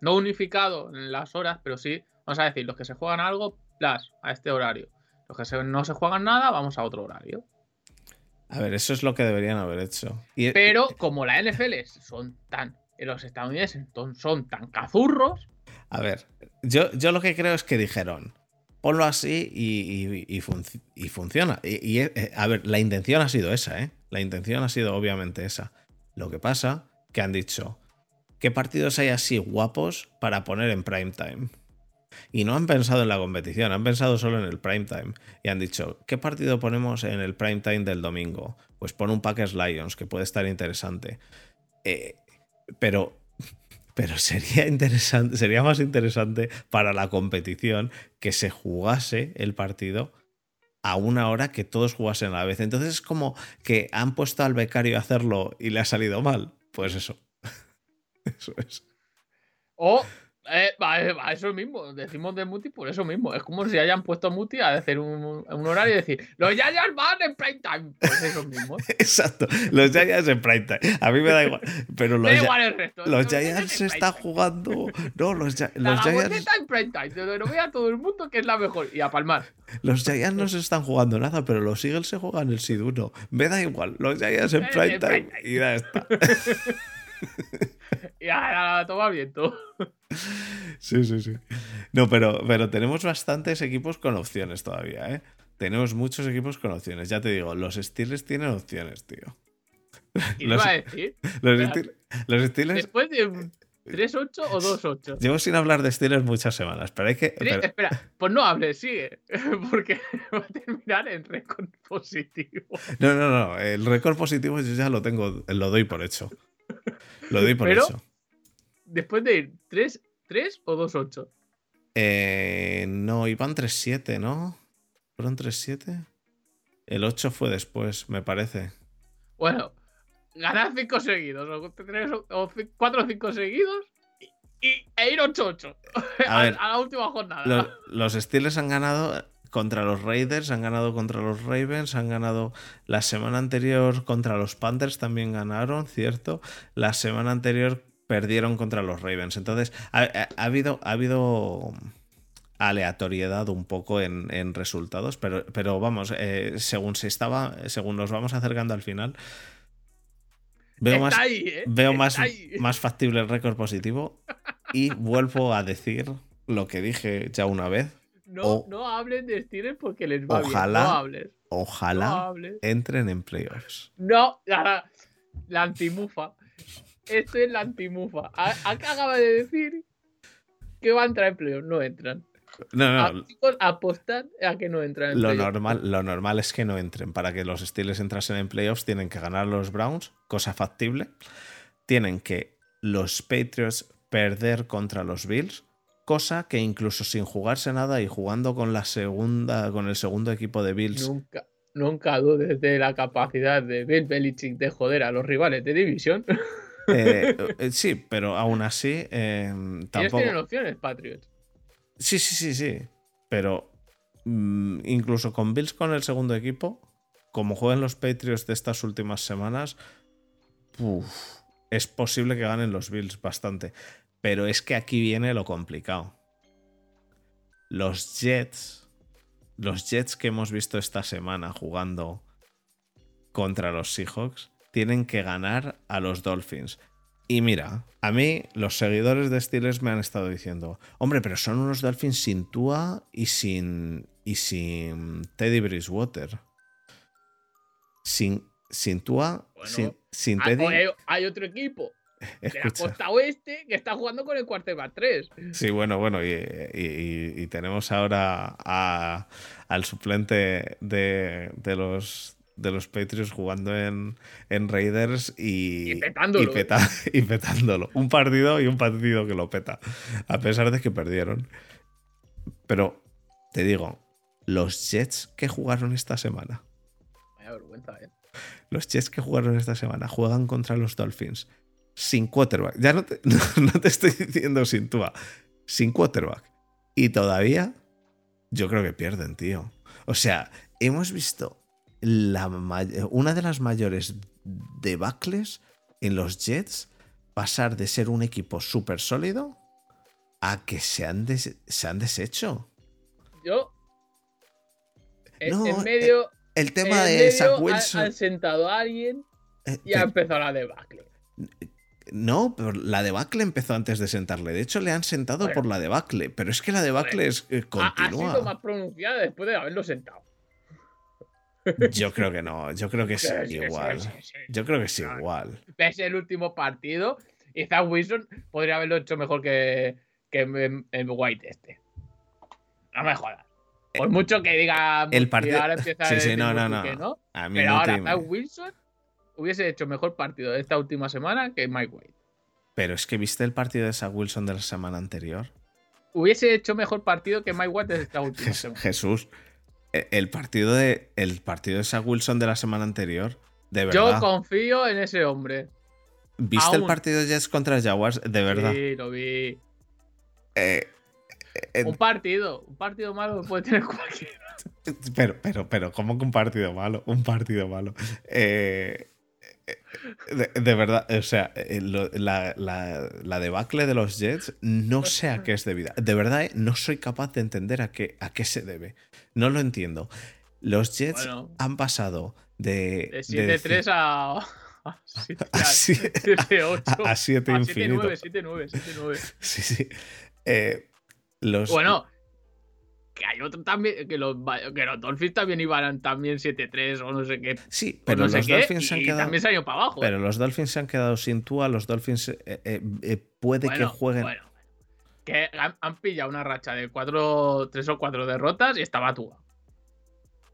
no unificado en las horas, pero sí, vamos a decir, los que se juegan algo, plus, a este horario. Que no se juegan nada, vamos a otro horario. A ver, eso es lo que deberían haber hecho. Y- Pero como la NFL son tan. Los estadounidenses son- son tan cazurros. A ver, yo, yo lo que creo es que dijeron, ponlo así y, y- y func- y funciona. Y, y, eh, a ver, la intención ha sido esa, ¿eh? La intención ha sido obviamente esa. Lo que pasa que han dicho, ¿qué partidos hay así guapos para poner en prime time? Y no han pensado en la competición, han pensado solo en el prime time. Y han dicho, ¿qué partido ponemos en el prime time del domingo? Pues pon un Packers Lions, que puede estar interesante. Eh, pero <laughs> pero sería interesante, sería más interesante para la competición que se jugase el partido a una hora que todos jugasen a la vez. Entonces es como que han puesto al becario a hacerlo y le ha salido mal. Pues eso. <laughs> Eso es. O. eh, va, eh, eso mismo. Decimos de Muti por eso mismo. Es como si hayan puesto a Muti a hacer un, un horario y decir: Los Giants van en prime time. Pues eso mismo. <laughs> Exacto. Los Giants en prime time. A mí me da igual. Pero los, igual el resto. los se están jugando. No, los, La los Giants. Gamoneta en prime time. Donde lo vea todo el mundo que es la mejor. Y a palmar. Los Giants no se están jugando nada, pero los Eagles se juegan el Sid 1. Me da igual, los Giants en En prime time. y ya está. <laughs> Y a la toma viento. Sí, sí, sí. No, pero, pero tenemos bastantes equipos con opciones todavía, ¿eh? Tenemos muchos equipos con opciones. Ya te digo, los Steelers tienen opciones, tío. Y Los- iba a decir: Los, Espera. Steelers, los Steelers- Después de un 3-8 o 2-8. Llevo sin hablar de Steelers muchas semanas, pero hay que... Pero- Espera, pues no hables, sigue. <laughs> Porque va a terminar en récord positivo. no, no, no. El récord positivo yo ya lo tengo, lo doy por hecho. Lo doy por Pero- hecho. Después de ir 3, 3 o 2-8. Eh, no, iban 3-7, ¿no? ¿Fueron 3-7? El 8 fue después, me parece. Bueno, ganar 5 seguidos, o, tres o- o ci- cuatro o 5 seguidos y, y- e ir 8-8 A <laughs> a, ver, a la última jornada. Los, los Steelers han ganado contra los Raiders, han ganado contra los Ravens, han ganado la semana anterior contra los Panthers, también ganaron, ¿cierto? La semana anterior perdieron contra los Ravens. Entonces, ha, ha- ha habido, ha habido aleatoriedad un poco en, en resultados, pero, pero vamos, eh, según se estaba, según nos vamos acercando al final, veo Está más, ahí, ¿eh? veo más, más factible el récord positivo y vuelvo a decir lo que dije ya una vez. No, o- no hablen de Steelers porque les va Ojalá- bien. No hables. No Ojalá hables. entren en playoffs. No, la, la antimufa. Esto es la antimufa. Acaba de decir que va a entrar en playoff. No entran. No, no, chicos, apostad a que no entran en lo playoff. normal, lo normal es que no entren. Para que los Steelers entrasen en playoffs tienen que ganar los Browns, cosa factible. Tienen que los Patriots perder contra los Bills, cosa que incluso sin jugarse nada y jugando con la segunda, con el segundo equipo de Bills, Nunca, nunca dudes de la capacidad de Bill Belichick de joder a los rivales de división. <laughs> eh, eh, sí, pero aún así eh, Ellos tampoco. tienen opciones, Patriots. Sí, sí, sí, sí. Pero mm, incluso con Bills con el segundo equipo, como juegan los Patriots de estas últimas semanas, uf, es posible que ganen los Bills bastante. Pero es que aquí viene lo complicado. Los Jets, los Jets que hemos visto esta semana jugando contra los Seahawks, tienen que ganar a los Dolphins. Y mira, a mí los seguidores de Steelers me han estado diciendo, hombre, pero son unos Dolphins sin Tua y sin, y sin Teddy Bridgewater. Sin, sin Tua, Bueno, sin, sin Teddy. hay, hay otro equipo <laughs> de la costa oeste que está jugando con el quarterback 3. Sí, bueno, bueno, y, y- y- y tenemos ahora a- al suplente de, de los de los Patriots jugando en, en Raiders y, Y petándolo. peta- <laughs> y petándolo. Un partido y un partido que lo peta, a pesar de que perdieron. Pero te digo, los Jets que jugaron esta semana, Vaya vergüenza, eh. los Jets que jugaron esta semana juegan contra los Dolphins sin quarterback. Ya no te, <laughs> no, te estoy diciendo sin Tua, sin quarterback. Y todavía yo creo que pierden, tío. O sea, hemos visto la una de las mayores debacles en los Jets pasar de ser un equipo súper sólido a que se han, des- se han deshecho. Yo. En, No, en medio. el tema En de Zach medio Wilson. Han, han sentado a alguien eh, y ha pero- empezado la debacle. No, pero la debacle empezó antes de sentarle. De hecho, le han sentado Bueno. por la debacle. Pero es que la debacle es, eh, Ha, ha sido más pronunciada después de haberlo sentado. Yo creo que no. Yo creo que es <laughs> Sí, igual. sí, sí. Yo creo que es igual. Ves el último partido y Zach Wilson podría haberlo hecho mejor que, que en- en White este. No me jodas. Por mucho que diga el partido- ahora empieza <laughs> sí, sí, no, no, no. que no. A mí Pero no ahora Zach Wilson hubiese hecho mejor partido de esta última semana que Mike White. Pero es que viste el partido de Zach Wilson de la semana anterior. Hubiese hecho mejor partido que Mike White de esta <laughs> última semana. Jesús. e- El partido de. El partido de Zach Wilson de la semana anterior. De Yo verdad. confío en ese hombre. ¿Viste el partido de Jets contra Jaguars? De verdad. Sí, lo vi. Eh, eh, Un partido. Un partido malo que puede tener <laughs> cualquiera. Pero, pero, pero, ¿cómo que un partido malo? Un partido malo. Eh, de, de verdad, o sea, eh, lo- la, la- la debacle de los Jets no sé a qué es debida. De verdad, eh, no soy capaz de entender a qué, a qué se debe. No lo entiendo. Los Jets Bueno. han pasado de. De de 7-3 a. a 7 A sie- 8 a- a siete infinito. 7-9, 7-9, 7-9. Sí, sí. Eh, los, Bueno, que hay otro también. Que los, que los Dolphins también iban también 7-3 o no sé qué. sí, pero no sé los qué, Dolphins se han y quedado. también se han ido para abajo. Pero ¿eh? los Dolphins se han quedado sin Tua. Los Dolphins eh, eh, puede que jueguen. bueno. Que han, han pillado una racha de cuatro, tres o cuatro derrotas y estaba.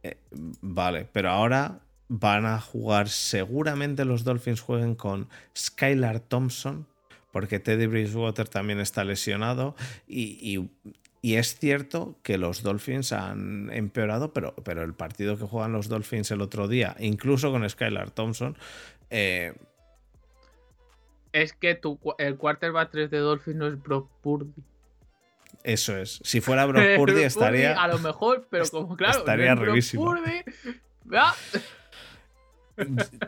Eh, vale, pero ahora van a jugar. Seguramente los Dolphins jueguen con Skylar Thompson, porque Teddy Bridgewater también está lesionado. Y, y- y es cierto que los Dolphins han empeorado, pero, pero el partido que juegan los Dolphins el otro día, incluso con Skylar Thompson, eh, Es que tu, el quarterback 3 de Dolphins no es Brock Purdy. eso es. Si fuera Brock <laughs> Purdy estaría. A lo mejor, pero como claro, estaría no es Brock. Purdy, <laughs> ¿verdad?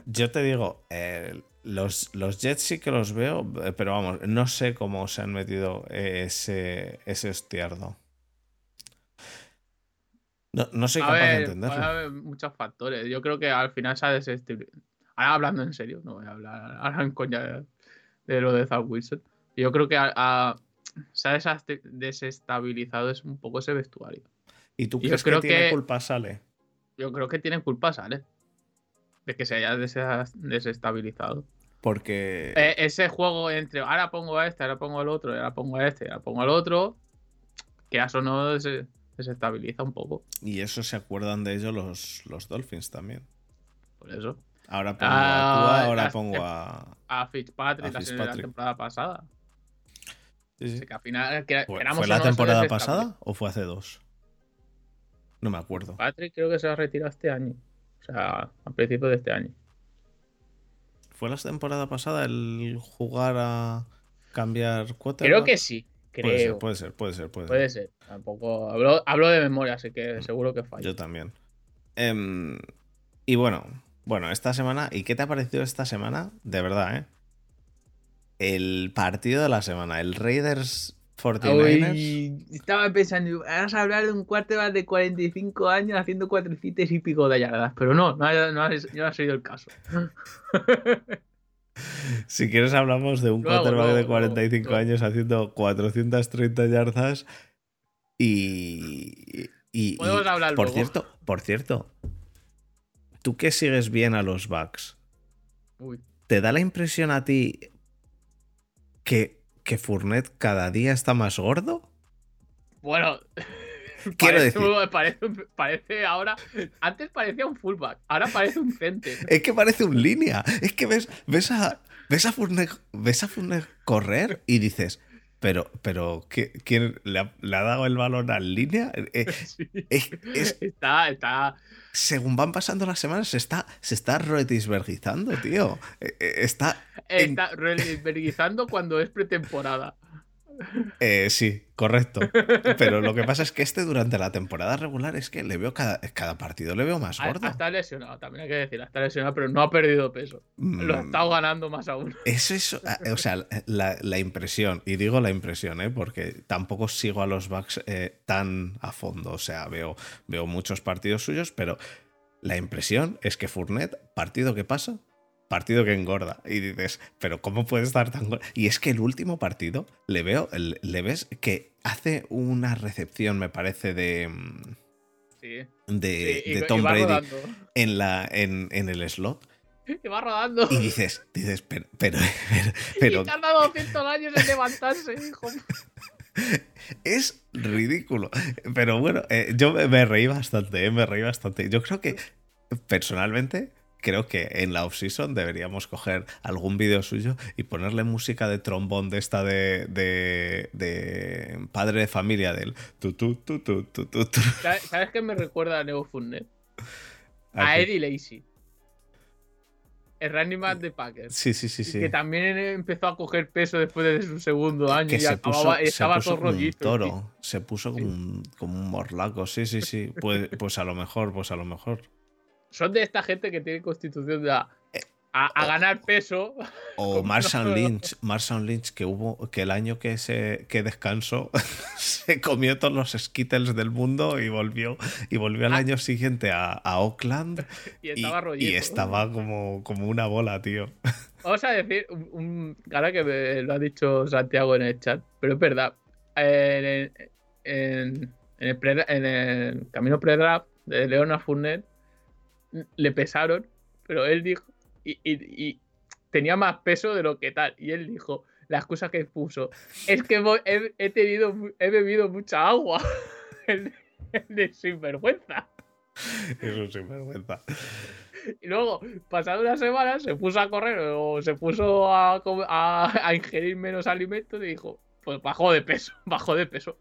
Yo te digo, eh, los, los Jets sí que los veo, eh, pero vamos, no sé cómo se han metido ese, ese estiardo. No, no soy A capaz de entenderlo. puede haber muchos factores. Yo creo que al final se ha desestabilizado. Ahora hablando en serio, no voy a hablar ahora en coña de, de lo de Zach Wilson. Yo creo que a- a- se ha desestabilizado es un poco ese vestuario. ¿Y tú yo crees creo que tiene que- culpa Sale? Yo creo que tienen culpa, ¿sale? De que se haya desestabilizado. Porque Eh, ese juego entre ahora pongo a este, ahora pongo al otro, ahora pongo a este, ahora pongo al otro, que eso no se desestabiliza un poco. y eso se acuerdan de ello los, los Dolphins también. Por eso. Ahora pongo Ah, a Tua, ahora pongo a. A Fitzpatrick, A la- temporada pasada. Sí, sí. Que al final, que, ¿Fue, la no, temporada pasada o fue hace dos? No me acuerdo. Patrick creo que se va a retirar este año. O sea, a principios de este año. ¿Fue la temporada pasada el jugar a cambiar cuotas? Creo que sí. Creo. Puede ser, puede ser, puede ser. Puede ser. Puede ser. Tampoco. Hablo, hablo de memoria, así que seguro que falla. Yo también. Em, y bueno, bueno, esta semana. ¿Y qué te ha parecido esta semana? De verdad, ¿eh? El partido de la semana, el Raiders 49ers. Uy, estaba pensando, vas a hablar de un quarterback de 45 años haciendo cuatrocientos y pico de yardas, pero no, no ha, no ha- no ha sido el caso. <laughs> Si quieres, hablamos de un Luego, quarterback de luego, 45 luego. años haciendo 430 yardas. Y. y- y- Podemos hablar por cierto, por cierto, tú que sigues bien a los Bucks, Uy, ¿te da la impresión a ti que, que Fournette cada día está más gordo? Bueno, <laughs> Quiero parece, decir- parece, parece ahora. Antes parecía un fullback, ahora parece un center. <laughs> Es que parece un línea. Es que ves, ves a. Ves a Fournette, ves a Fournette correr y dices, pero, pero ¿qué- ¿quién le ha, le ha dado el balón al línea? Eh, <laughs> Sí. es- es- Está, está. según van pasando las semanas, se está, se está roetisbergizando, tío. Eh, eh, Está. En- Está reverguizando cuando es pretemporada. Eh, sí, correcto. Pero lo que pasa es que este durante la temporada regular es que le veo cada, cada partido le veo más gordo. está lesionado, también hay que decir, está lesionado, pero no ha perdido peso. Lo ha Mm, estado ganando más aún. Eso es, ah, o sea, la, la impresión, y digo la impresión, ¿eh? porque tampoco sigo a los Bucks eh, tan a fondo, o sea, veo, veo muchos partidos suyos, pero la impresión es que Fournet, partido que pasa, partido que engorda. Y dices, pero ¿cómo puede estar tan gordo? Y es que el último partido le veo, le ves que hace una recepción, me parece, de. Sí. De, Sí, y- de y Tom Brady rodando. en, la, en, en el slot. Y va rodando. Y dices, dices, pero, pero, <laughs> pero, Y pero tarda 200 años en levantarse, hijo. <laughs> es ridículo. Pero bueno, eh, yo me, me reí bastante, eh, me reí bastante. Yo creo que, personalmente, creo que en la off-season deberíamos coger algún vídeo suyo y ponerle música de trombón de esta de, de, de padre de familia del tu tu tu tu tu tu tu. ¿Sabes qué me recuerda a Neo Fournette? A. Eddie Lacy. El running back de Packers. Sí, sí, sí, sí. Que también empezó a coger peso después de su segundo año Que y se puso, acababa, se estaba puso todo un toro. Se puso como, Sí. un, como un morlaco. Sí, sí, sí. Pues, pues a lo mejor, pues a lo mejor. Son de esta gente que tiene constitución de a, Eh, a- a ganar peso. O <laughs> no- Lynch, Marshawn Lynch que hubo, que el año que se que descansó, <laughs> se comió todos los Skittles del mundo y volvió, y volvió al Ah. año siguiente a, a Oakland <laughs> Y y, estaba rollito. y estaba como, como una bola, tío. Vamos a decir, un, un- ahora que me lo ha dicho Santiago en el chat, pero es verdad. En, en- en el, pre- en el camino pre-draft de Leonard Fournette le pesaron, pero él dijo, y, y- y tenía más peso de lo que tal, y él dijo, la excusa que puso, es que he, he tenido, he bebido mucha agua. <laughs> el, de- el de sinvergüenza. Es sinvergüenza. Y luego, pasada una semana, se puso a correr o se puso a- a ingerir menos alimentos y dijo, pues bajó de peso, <laughs> bajó de peso.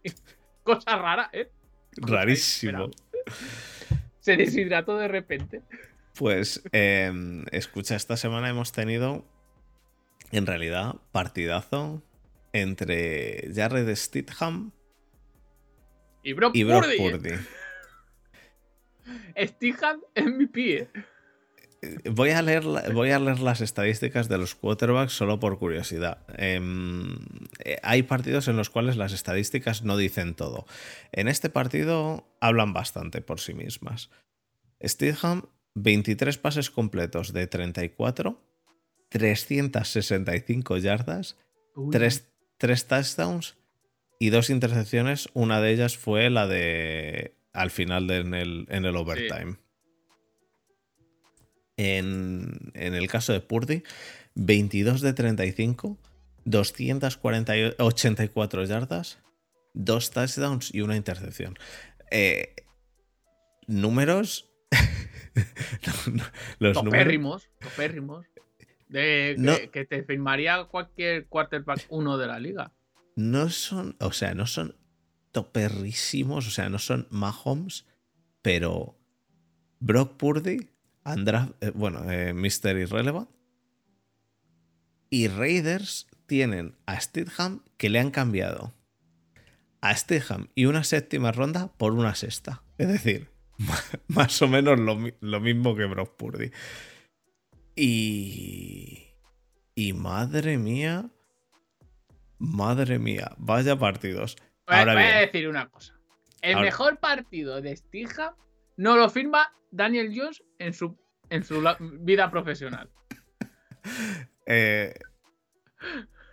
Cosa rara, ¿eh? Rarísimo. Se deshidrató de repente. Pues eh, escucha, esta semana hemos tenido en realidad partidazo entre Jared Stidham Y Brock, y Brock Purdy. Purdy. ¿eh? Voy a, leer, voy a leer las estadísticas de los quarterbacks solo por curiosidad. Em, eh, hay partidos en los cuales las estadísticas no dicen todo. En este partido hablan bastante por sí mismas. Stidham, 23 pases completos de 34, 365 yardas, Uy, 3, touchdowns y dos intercepciones. Una de ellas fue la de al final de- en, el, en el overtime. En, en el caso de Purdy, 22 de 35, 284 yardas, dos touchdowns y una intercepción. Eh, números. <laughs> No, no, los números. Topérrimos, topérrimos. De, que te firmaría cualquier quarterback uno de la liga. no son, o sea, no son toperrísimos, o sea, no son Mahomes, pero Brock Purdy, Andra, eh, bueno, eh, Mr. Irrelevant, y Raiders tienen a Stidham que le han cambiado a Stidham y una séptima ronda por una sexta. Es decir, <laughs> más o menos lo, mi- lo mismo que Brock Purdy. Y. Y madre mía. Madre mía. Vaya partidos. Voy, Ahora voy a bien. decir una cosa. El Ahora- mejor partido de Stiham no lo firma Daniel Jones en su, en su vida profesional. Eh,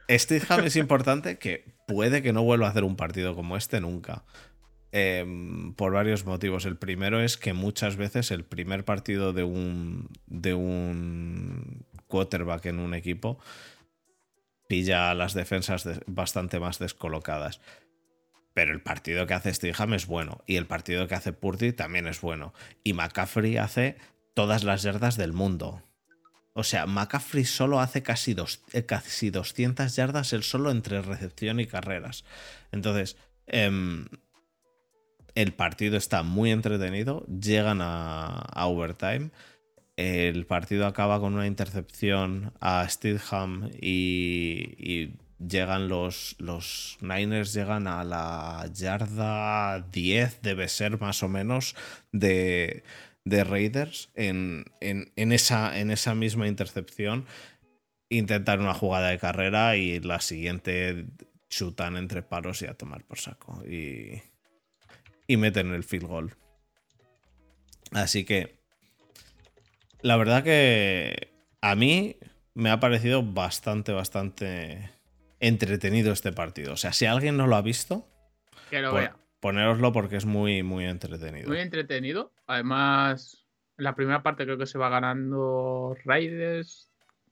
Stidham es importante que puede que no vuelva a hacer un partido como este nunca. Em, por varios motivos. El primero es que muchas veces el primer partido de un, de un quarterback en un equipo pilla a las defensas de- bastante más descolocadas. Pero el partido que hace Stidham es bueno. Y el partido que hace Purdy también es bueno. Y McCaffrey hace todas las yardas del mundo. O sea, McCaffrey solo hace casi, dos, eh, casi 200 yardas él solo entre recepción y carreras. Entonces, em, el partido está muy entretenido. Llegan a, overtime. El partido acaba con una intercepción a Stidham y, y llegan los, los Niners, llegan a la yarda 10, debe ser más o menos, de, de Raiders en, en- en esa, en esa misma intercepción. Intentan una jugada de carrera y la siguiente chutan entre paros y a tomar por saco. Y, y meten el field goal. Así que La verdad que a mí me ha parecido bastante, bastante entretenido este partido. O sea, si alguien no lo ha visto, Que lo pon- vea. ponéroslo porque es muy, muy entretenido. Muy entretenido. Además, en la primera parte creo que se va ganando Raiders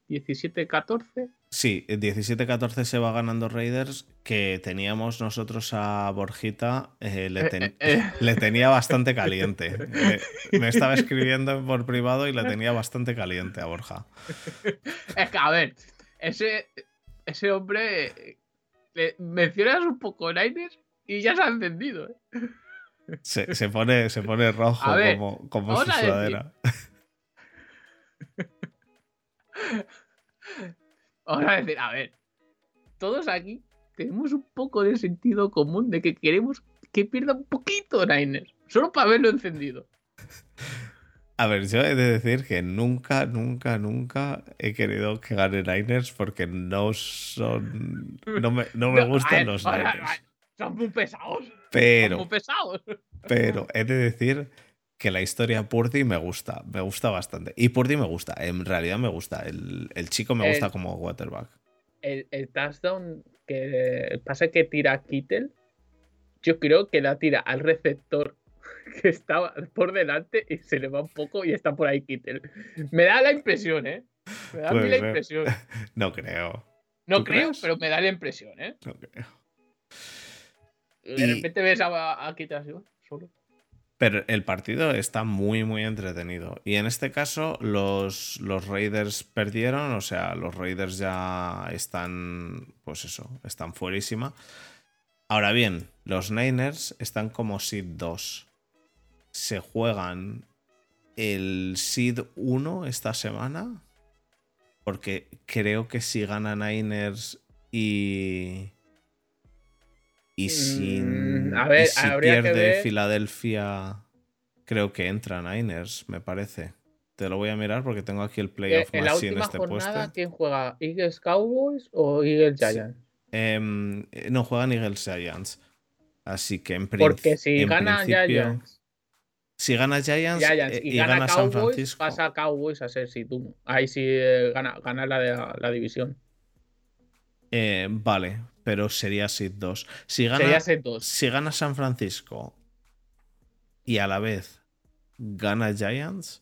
17-14. Sí, 17-14 se va ganando Raiders, que teníamos nosotros a Borjita, eh, le, ten- Eh, eh, <laughs> le tenía bastante caliente. Me estaba escribiendo por privado y le tenía bastante caliente a Borja. <laughs> Es que, a ver, ese, ese hombre. eh, Le mencionas un poco Niners y ya se ha encendido. ¿eh? Se, se pone, se pone rojo ver, como, como su sudadera. <laughs> Vamos a decir, a ver, todos aquí tenemos un poco de sentido común de que queremos que pierda un poquito Niners, solo para verlo encendido. <laughs> A ver, yo he de decir que nunca, nunca, nunca he querido que gane Niners porque no son. No me, no me a gustan los Niners. Son muy pesados. Son Pero, muy pesados. <laughs> pero he de decir que la historia Purdy me gusta, me gusta bastante. Y Purdy me gusta, en realidad me gusta. El, el chico me gusta El- como quarterback. El, el touchdown que el pase que tira Kittel, yo creo que la tira al receptor <laughs> que estaba por delante y se le va un poco y está por ahí Kittel. Me da la impresión, ¿eh? Me da a mí la impresión. <laughs> No creo, No ¿Tú creo, pero me da la impresión, ¿eh? no creo. De Y- repente ves a, a Kittel así, solo. Pero el partido está muy, muy entretenido. Y en este caso, los, los Raiders perdieron. O sea, los Raiders ya están. Pues eso, están fuerísima. Ahora bien, los Niners están como Seed 2. Se juegan el Seed 1 esta semana. Porque creo que si gana Niners y. Y si, Mm, a y ver, si pierde ver. Filadelfia, creo que entra Niners, me parece. Te lo voy a mirar porque tengo aquí el Eh, Playoff en la Machine última este jornada, puesto. ¿quién juega? ¿Eagles Cowboys o Eagles. Giants? Em, eh, no juegan Eagles Giants. Así que en, Porque si en gana principio- Giants, Si gana Giants, Giants eh, y, y, gana, gana, San Cowboys, Francisco. pasa a Cowboys a ser Seed 1. Ahí sí eh, gana, gana la, de la, la división. eh, vale, pero sería Seed 2. Si gana, Sería Seed 2. si gana San Francisco y a la vez gana Giants,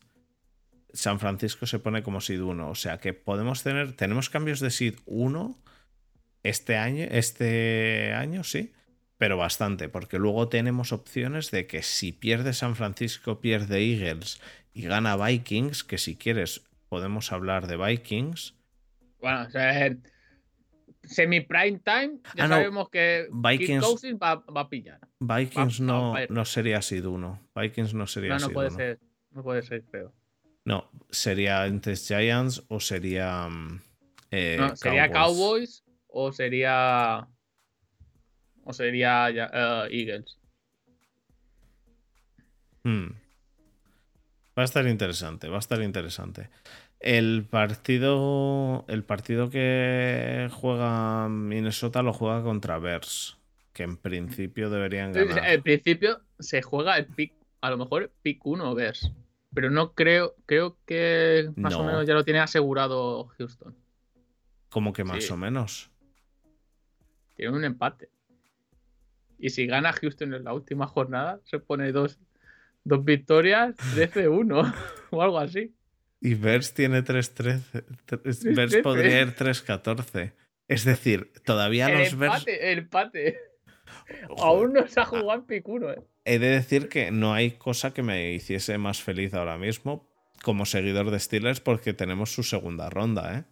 San Francisco se pone como Seed 1. O sea que podemos tener, tenemos cambios de Seed 1 este año, este año, sí, pero bastante, porque luego tenemos opciones de que si pierde San Francisco, pierde Eagles y gana Vikings, que si quieres podemos hablar de Vikings. Bueno, o sea, eh, semi-prime time, ya Ah, no. sabemos que Vikings- va, va a pillar. Vikings Va- no, va a ir. no sería Seed 1. Vikings no sería No, no puede 1. ser. No puede ser, creo. No, sería antes Giants o sería. mm, eh, No, sería Cowboys o sería. O sería eh, Eagles. Hmm. Va a estar interesante, va a estar interesante. El partido. El partido que juega Minnesota lo juega contra Bears. Que en principio deberían ganar. Al principio se juega el pick, a lo mejor pick 1 Bears. Pero no creo, creo que más o No. menos ya lo tiene asegurado Houston. Como que más sí. o menos. Tiene un empate. Y si gana Houston en la última jornada, se pone dos, dos victorias, <laughs> 13-1 <laughs> o algo así. Y Bears tiene 3-13. Bears 3-13. podría ir 3-14. Es decir, todavía El los Bears. empate, el empate. Aún no se ha jugado en pick 1, eh. He de decir que no hay cosa que me hiciese más feliz ahora mismo como seguidor de Steelers porque tenemos su segunda ronda, ¿eh?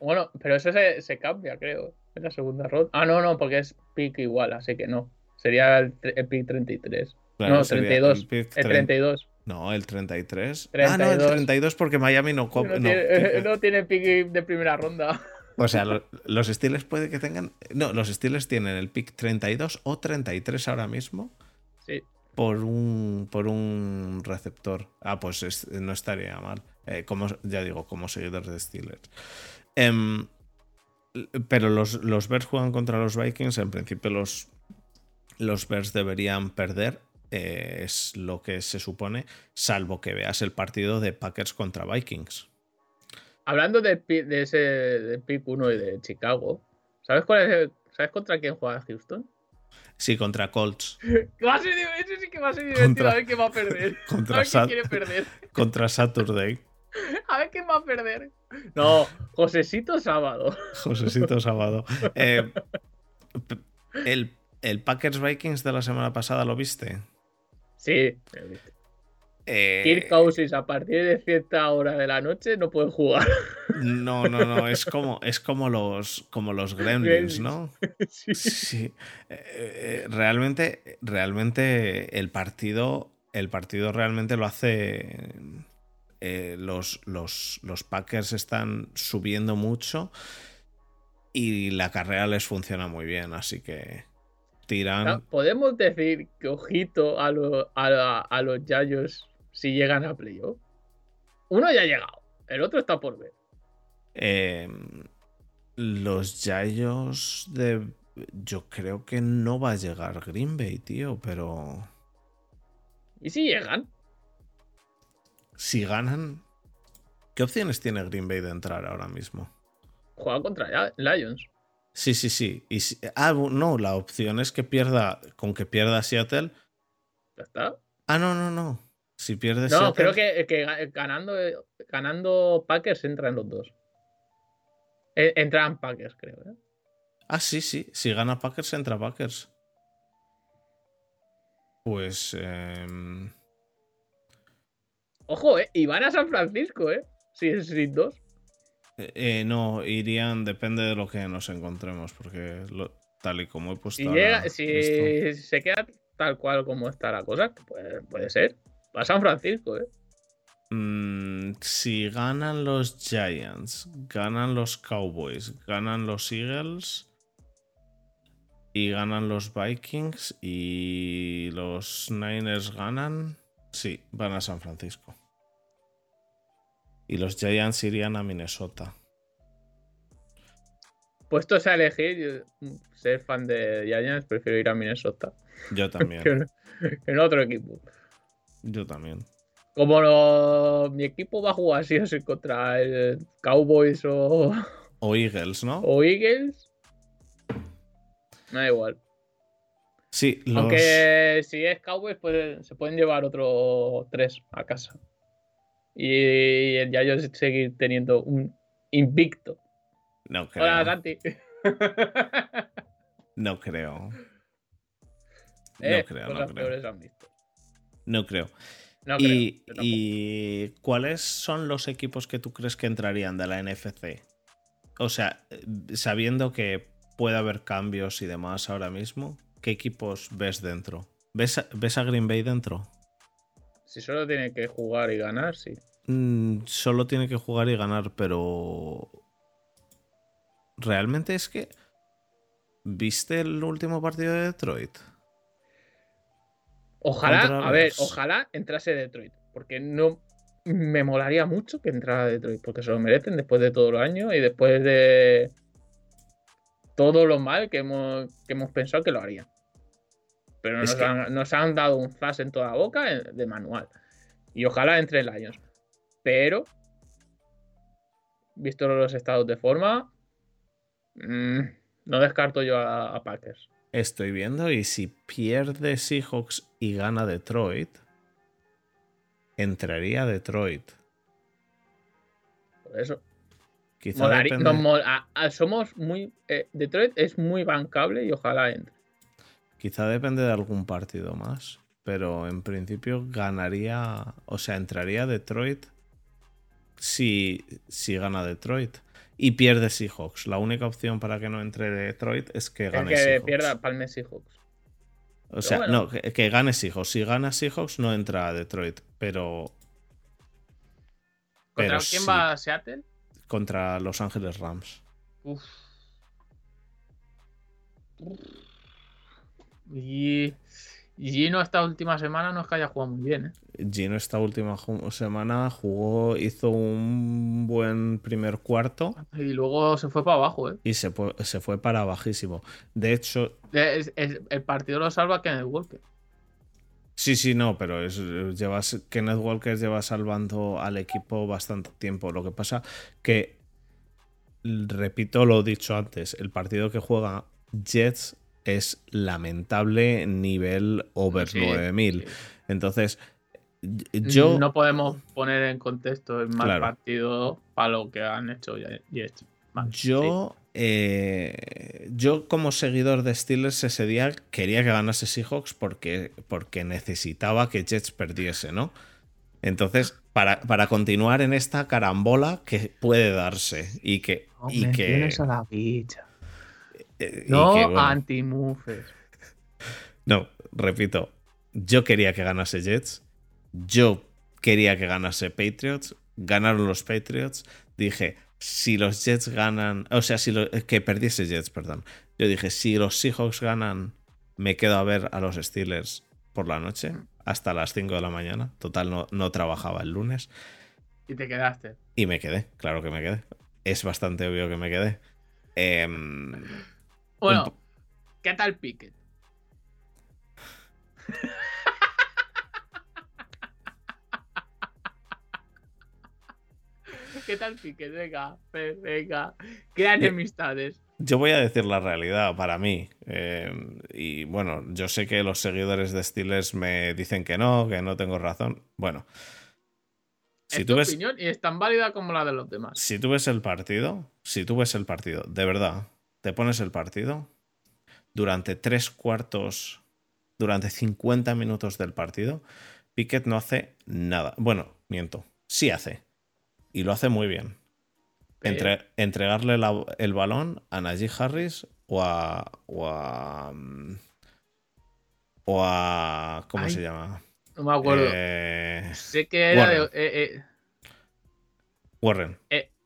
Bueno, pero eso se, se cambia, creo. En la segunda ronda. Ah, no, no, porque es pick igual, así que no. Sería el, el pick 33. Claro, no, sería 32. el pick El tre- 32. No, el 33. Ah, no, el 32. 32 porque Miami no... No, no, tiene, <laughs> no tiene pick de primera ronda. O sea, lo- los Steelers puede que tengan... No, los Steelers tienen el pick 32 o 33 ahora mismo Sí. por un, por un receptor. Ah, pues es- no estaría mal. Eh, como, ya digo, como seguidor de Steelers. Em, pero los, los Bears juegan contra los Vikings. En principio los, los Bears deberían perder. eh, es lo que se supone, salvo que veas el partido de Packers contra Vikings. Hablando de, de ese de pick 1 y de Chicago, ¿sabes cuál es ¿sabes contra quién juega Houston? Sí, contra Colts. <laughs> Va a ser, ese sí que va a ser divertido, Contra- a ver quién va a perder. <laughs> Contra, a ver quién Sat- quiere perder. contra Saturday. <laughs> A ver quién va a perder. <laughs> No, Josecito Sábado. <laughs> Josecito Sábado. Eh, el, el Packers Vikings de la semana pasada, ¿lo viste? Sí. Eh, Kirk Cousins a partir de cierta hora de la noche no puede jugar. no, no, no. Es como, es como los, como los Gremlins, ¿no? <laughs> Sí. Sí. Eh, realmente, realmente el partido, el partido realmente lo hace. Eh, los, los, los Packers están subiendo mucho y la carrera les funciona muy bien, así que tiran. Podemos decir que ojito a, lo- a, la- a los Yayos si llegan a playoff. Uno ya ha llegado, el otro está por ver. Eh, los Yayos de. Yo creo que no va a llegar Green Bay, tío, pero. ¿Y si llegan? Si ganan. ¿Qué opciones tiene Green Bay de entrar ahora mismo? Juega contra Lions. Sí, sí, sí. Y si- ah, no, la opción es que pierda. Con que pierda Seattle. Ya está. Ah, no, no, no. Si pierde No, Seattle. creo que, que ga- ganando, ganando Packers entran los dos. Eh, Entran Packers, creo. ¿eh? Ah, sí, sí. Si gana Packers, entra Packers. Pues. em, Ojo, ¿eh? Y van a San Francisco, ¿eh? Si es sin dos. eh, eh, no, irían. Depende de lo que nos encontremos. Porque lo- tal y como he puesto. Si, ahora llega, esto- si se queda tal cual como está la cosa, puede, puede ser. Va a San Francisco, ¿eh? Mm, si ganan los Giants, ganan los Cowboys, ganan los Eagles y ganan los Vikings y los Niners ganan, sí, van a San Francisco. Y los Giants irían a Minnesota. Puestos a elegir, yo, ser fan de Giants, prefiero ir a Minnesota Yo también, <laughs> que, en- otro equipo. yo también. Como mi equipo va a jugar o sí contra el Cowboys o, O Eagles, ¿no? o Eagles, me da igual. Sí, los... Aunque si es Cowboys, pues, se pueden llevar otros tres a casa. Y el Yayo seguir teniendo un invicto. No creo. Hola, Santi. No creo. Eh, No creo, no creo. peores han visto. No creo. No creo, y, yo tampoco. y cuáles son los equipos que tú crees que entrarían de la NFC? O sea, eh, sabiendo que puede haber cambios y demás ahora mismo, ¿qué equipos ves dentro? ¿Ves a, ves a Green Bay dentro? Si solo tiene que jugar y ganar, sí. Mm, solo tiene que jugar y ganar, pero... Realmente es que... ¿Viste el último partido de Detroit? Ojalá, a ver, ojalá entrase Detroit. Porque no me molaría mucho que entrara Detroit. Porque se lo merecen después de todos los años y después de todo lo mal que hemos, que hemos pensado que lo harían. Pero nos, que- han, nos han dado un zas en toda la boca eh, de manual. Y ojalá entre Lions. Pero, visto los estados de forma, mm, no descarto yo a, a Packers. Estoy viendo y si pierde Seahawks y gana Detroit, entraría Detroit. Por eso. Quizá Molarí- depende- nos mol- a- a- somos muy. eh, Detroit es muy bancable y ojalá entre. Quizá depende de algún partido más. Pero en principio ganaría. O sea, entraría Detroit si, si gana Detroit. Y pierde Seahawks. La única opción para que no entre Detroit es que gane que Seahawks. pierda Palme Seahawks. O sea, bueno. no, que, que gane Seahawks. Si gana Seahawks, no entra a Detroit. Pero ¿Contra Pero quién sí. va Seattle? contra Los Ángeles Rams. Uf. Y Gino esta última semana no es que haya jugado muy bien, ¿eh? Gino esta última semana jugó, hizo un buen primer cuarto Y luego se fue para abajo, ¿eh? y se, se fue para bajísimo. De hecho, Es- es- el partido lo salva Kenneth Walker. Sí, sí, no, pero es, llevas, Kenneth Walker lleva salvando al equipo bastante tiempo. Lo que pasa que, repito lo dicho antes, el partido que juega Jets es lamentable nivel over 9000. Entonces, yo... No podemos poner en contexto el mal partido para lo que han hecho Jets. yo... Eh, yo como seguidor de Steelers ese día quería que ganase Seahawks porque, porque necesitaba que Jets perdiese, ¿no? Entonces, para, para, continuar en esta carambola que puede darse y que... y que a la bicha. Eh, no anti No, repito, yo quería que ganase Jets, yo quería que ganase Patriots, ganaron los Patriots, dije, si los Jets ganan, o sea, si lo, que perdiese Jets, perdón. Yo dije, si los Seahawks ganan, me quedo a ver a los Steelers por la noche hasta las 5 de la mañana. Total, no, no trabajaba el lunes. Y te quedaste. Y me quedé, claro que me quedé. Es bastante obvio que me quedé. Em, bueno, ¿qué tal Piquet? <laughs> ¿Qué tal Piquet? Venga, venga. Crean enemistades. Yo voy a decir la realidad para mí. Eh, y bueno, yo sé que los seguidores de Steelers me dicen que no, que no tengo razón. Bueno. Si es tu opinión y es tan válida como la de los demás. Si tú ves el partido, si tú ves el partido, de verdad, te pones el partido durante tres cuartos, durante 50 minutos del partido, Piquet no hace nada. Bueno, miento, sí hace y lo hace muy bien. Entre, entregarle el balón a Najee Harris o a. o a. Mm, o a ¿Cómo se llama? No me acuerdo. Eh, sé que era de. Eh, eh, Warren.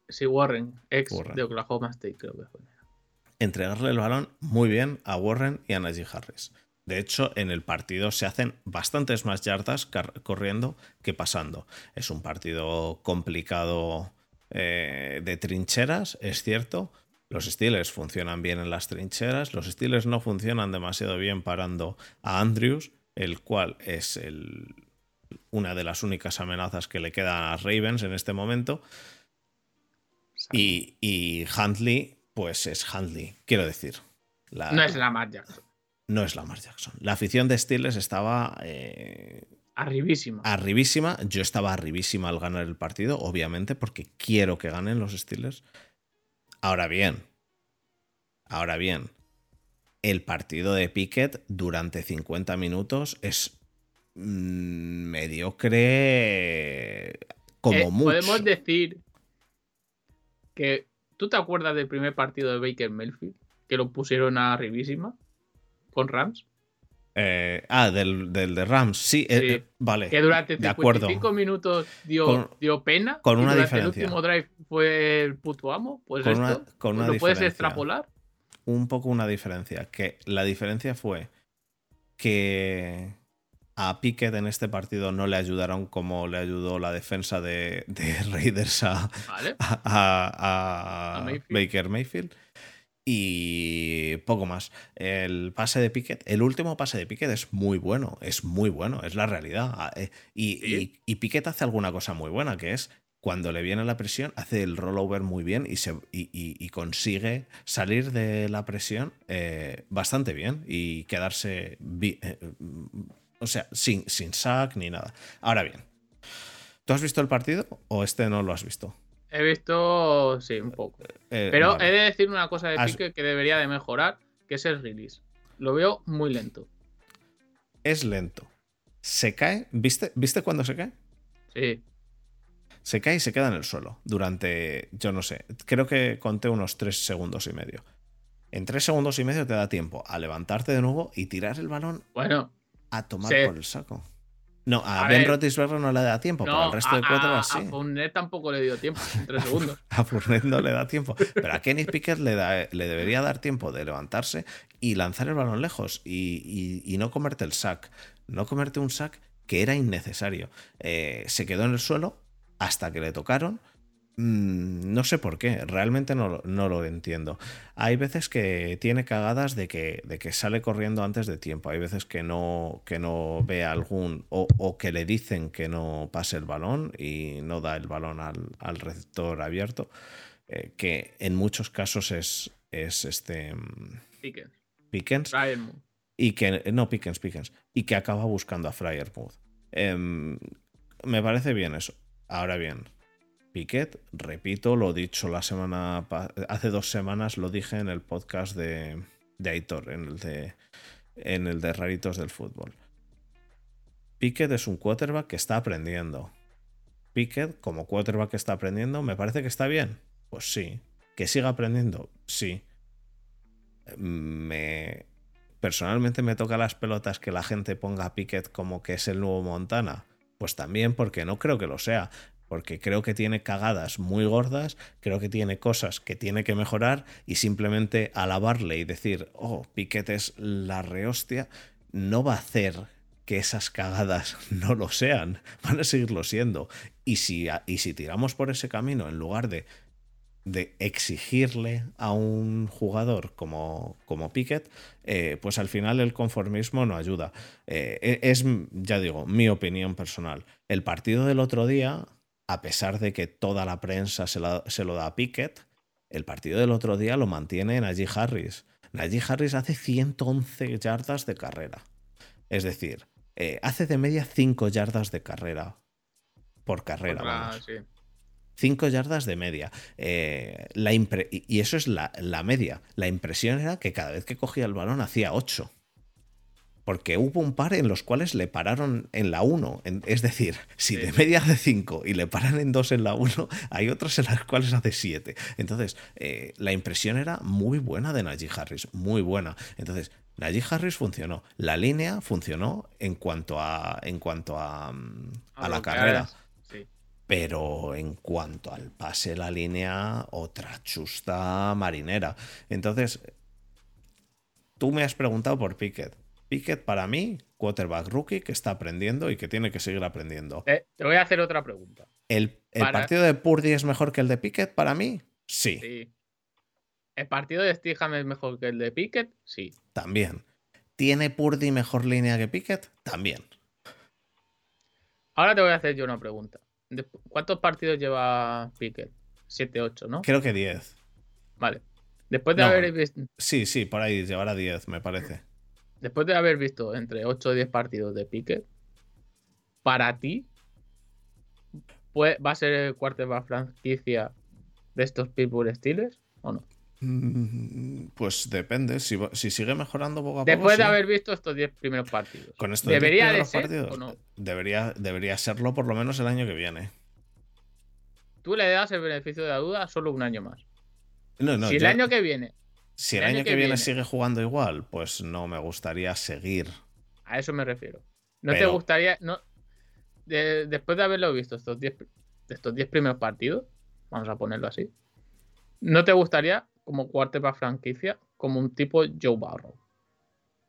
sí, Warren, ex de Oklahoma State, creo que fue. Entregarle el balón muy bien a Warren y a Najee Harris. De hecho, en el partido se hacen bastantes más yardas corriendo que pasando. Es un partido complicado eh, de trincheras, es cierto. Los Steelers funcionan bien en las trincheras. Los Steelers no funcionan demasiado bien parando a Andrews, el cual es una de las únicas amenazas que le quedan a Ravens en este momento. Y, y Huntley, pues es Huntley, quiero decir. no es la Matt Jackson no es Lamar Jackson. La afición de Steelers estaba. Eh, arribísima. Arribísima. Yo estaba arribísima al ganar el partido, obviamente, porque quiero que ganen los Steelers. Ahora bien. Ahora bien. El partido de Pickett durante 50 minutos es mm, mediocre como eh, mucho. Podemos decir que. ¿Tú te acuerdas del primer partido de Baker Mayfield? Que lo pusieron arribísima con Rams. Eh, ah, del, de Rams, sí, eh, eh, vale. Que durante 55 minutos dio, dio pena. Con una diferencia. El último drive fue el puto amo. Pues con esto, una, ¿lo puedes extrapolar? Un poco una diferencia. Que la diferencia fue que a Pickett en este partido no le ayudaron como le ayudó la defensa de, <laughs> Raiders a, a Baker Mayfield y poco más. El pase de Piquet, el último pase de Piquet es muy bueno, es muy bueno, es la realidad. Ah, eh, y, y, Piquet hace alguna cosa muy buena, que es cuando le viene la presión, hace el rollover muy bien y, se, y, consigue salir de la presión eh, bastante bien y quedarse, eh, o sea, sin, sin sack ni nada. Ahora bien, ¿tú has visto el partido o este no lo has visto? He visto, sí, un poco. Eh, Pero he de decir una cosa de Pique que debería de mejorar, que es el release. Lo veo muy lento. Es lento. Se cae. ¿Viste, ¿Viste cuando se cae? Sí. Se cae y se queda en el suelo durante, yo no sé, creo que conté unos tres segundos y medio. En tres segundos y medio te da tiempo a levantarte de nuevo y tirar el balón bueno, a tomar por el saco. No, a, Ben Roethlisberger no le da tiempo, pero al resto de cuatro así. A Fournette tampoco le dio tiempo, en tres <laughs> segundos. a Fournette no le da tiempo, pero a Kenny Pickett le, le debería dar tiempo de levantarse y lanzar el balón lejos y, no comerte el sack. No comerte un sack que era innecesario. Eh, se quedó en el suelo hasta que le tocaron Mm, no sé por qué, realmente no, no, lo entiendo. Hay veces que tiene cagadas de que, de que sale corriendo antes de tiempo, hay veces que no, que no ve algún o, que le dicen que no pase el balón y no da el balón al, receptor abierto, eh, que en muchos casos es, es este... Mm, Pickens. Pickens. Y que, no, Pickens, Pickens. Y que acaba buscando a Fryermuth. Em, me parece bien eso. Ahora bien, Piquet, repito, lo dicho la semana hace dos semanas lo dije en el podcast de, de Aitor, en el de, en el de Raritos del Fútbol. Piquet es un quarterback que está aprendiendo. Piquet, como quarterback que está aprendiendo, ¿me parece que está bien? Pues sí. ¿Que siga aprendiendo? Sí. Me. Personalmente me toca las pelotas que la gente ponga a Piquet como que es el nuevo Montana. Pues también porque no creo que lo sea porque creo que tiene cagadas muy gordas, creo que tiene cosas que tiene que mejorar y simplemente alabarle y decir, oh, Piquet es la rehostia, no va a hacer que esas cagadas <laughs> no lo sean, van a seguirlo siendo. Y si, y si tiramos por ese camino, en lugar de, exigirle a un jugador como, como Piquet, eh, pues al final el conformismo no ayuda. Eh, e, es, ya digo, mi opinión personal. El partido del otro día a pesar de que toda la prensa se, lo da a Pickett, el partido del otro día lo mantiene Najee Harris. Najee Harris hace 111 yardas de carrera. Es decir, eh, hace de media 5 yardas de carrera por carrera. 5 yardas de media. Eh, la y eso es la, la, media. La impresión era que cada vez que cogía el balón hacía 8 porque hubo un par en los cuales le pararon en la 1. Es decir, si de media hace 5 y le paran en 2 en la 1, hay otros en las cuales hace 7. Entonces, eh, la impresión era muy buena de Najee Harris, muy buena. Entonces, Najee Harris funcionó. La línea funcionó en cuanto a, en cuanto a, mm, a, la carrera. Pero en cuanto al pase, la línea, otra chusta marinera. Entonces, tú me has preguntado por Pickett. Pickett para mí, quarterback rookie que está aprendiendo y que tiene que seguir aprendiendo. Eh, te voy a hacer otra pregunta. ¿El, partido de Purdy es mejor que el de Pickett para mí? Sí. ¿El partido de Stiham es mejor que el de Pickett? Sí. También. ¿Tiene Purdy mejor línea que Pickett? También. Ahora te voy a hacer yo una pregunta. ¿Cuántos partidos lleva Pickett? 7, 8, ¿no? Creo que 10. Vale. Después de haber visto. Sí, sí, por ahí llevará 10, me parece después de haber visto entre 8 o 10 partidos de Piquet, para ti, ¿va a ser el quarterback franquicia de estos Pittsburgh Steelers o no? Mm, pues depende, si, sigue mejorando poco a poco. Después de haber visto estos 10 primeros partidos. Con estos ¿Debería de ser partidos, o no? Debería, debería serlo por lo menos el año que viene. Tú le das el beneficio de la duda solo un año más. No, no, si el año que viene si el, año, que, viene, sigue jugando igual, pues no me gustaría seguir. A eso me refiero. ¿No te gustaría, no, después de haberlo visto estos 10 estos primeros partidos, vamos a ponerlo así, ¿no te gustaría como para franquicia, como un tipo Joe Burrow?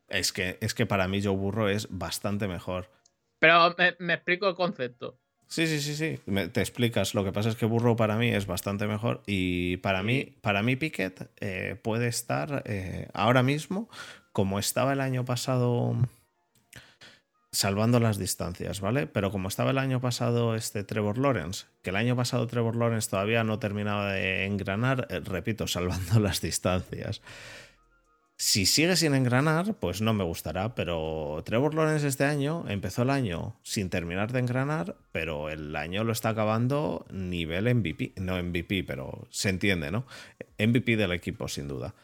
Es que, es que para mí Joe Burrow es bastante mejor. Pero me explico el concepto. Sí, sí, sí, sí. te explicas. Lo que pasa es que Burro para mí es bastante mejor. Y para mí, para mí Piquet eh, puede estar eh, ahora mismo como estaba el año pasado. Salvando las distancias, ¿vale? Pero como estaba el año pasado este Trevor Lawrence, que el año pasado Trevor Lawrence todavía no terminaba de engranar, eh, repito, salvando <laughs> las distancias. Si sigue sin engranar, pues no me gustará, pero Trevor Lawrence este año empezó el año sin terminar de engranar, pero el año lo está acabando nivel MVP, no MVP, pero se entiende, ¿no? MVP del equipo, sin duda.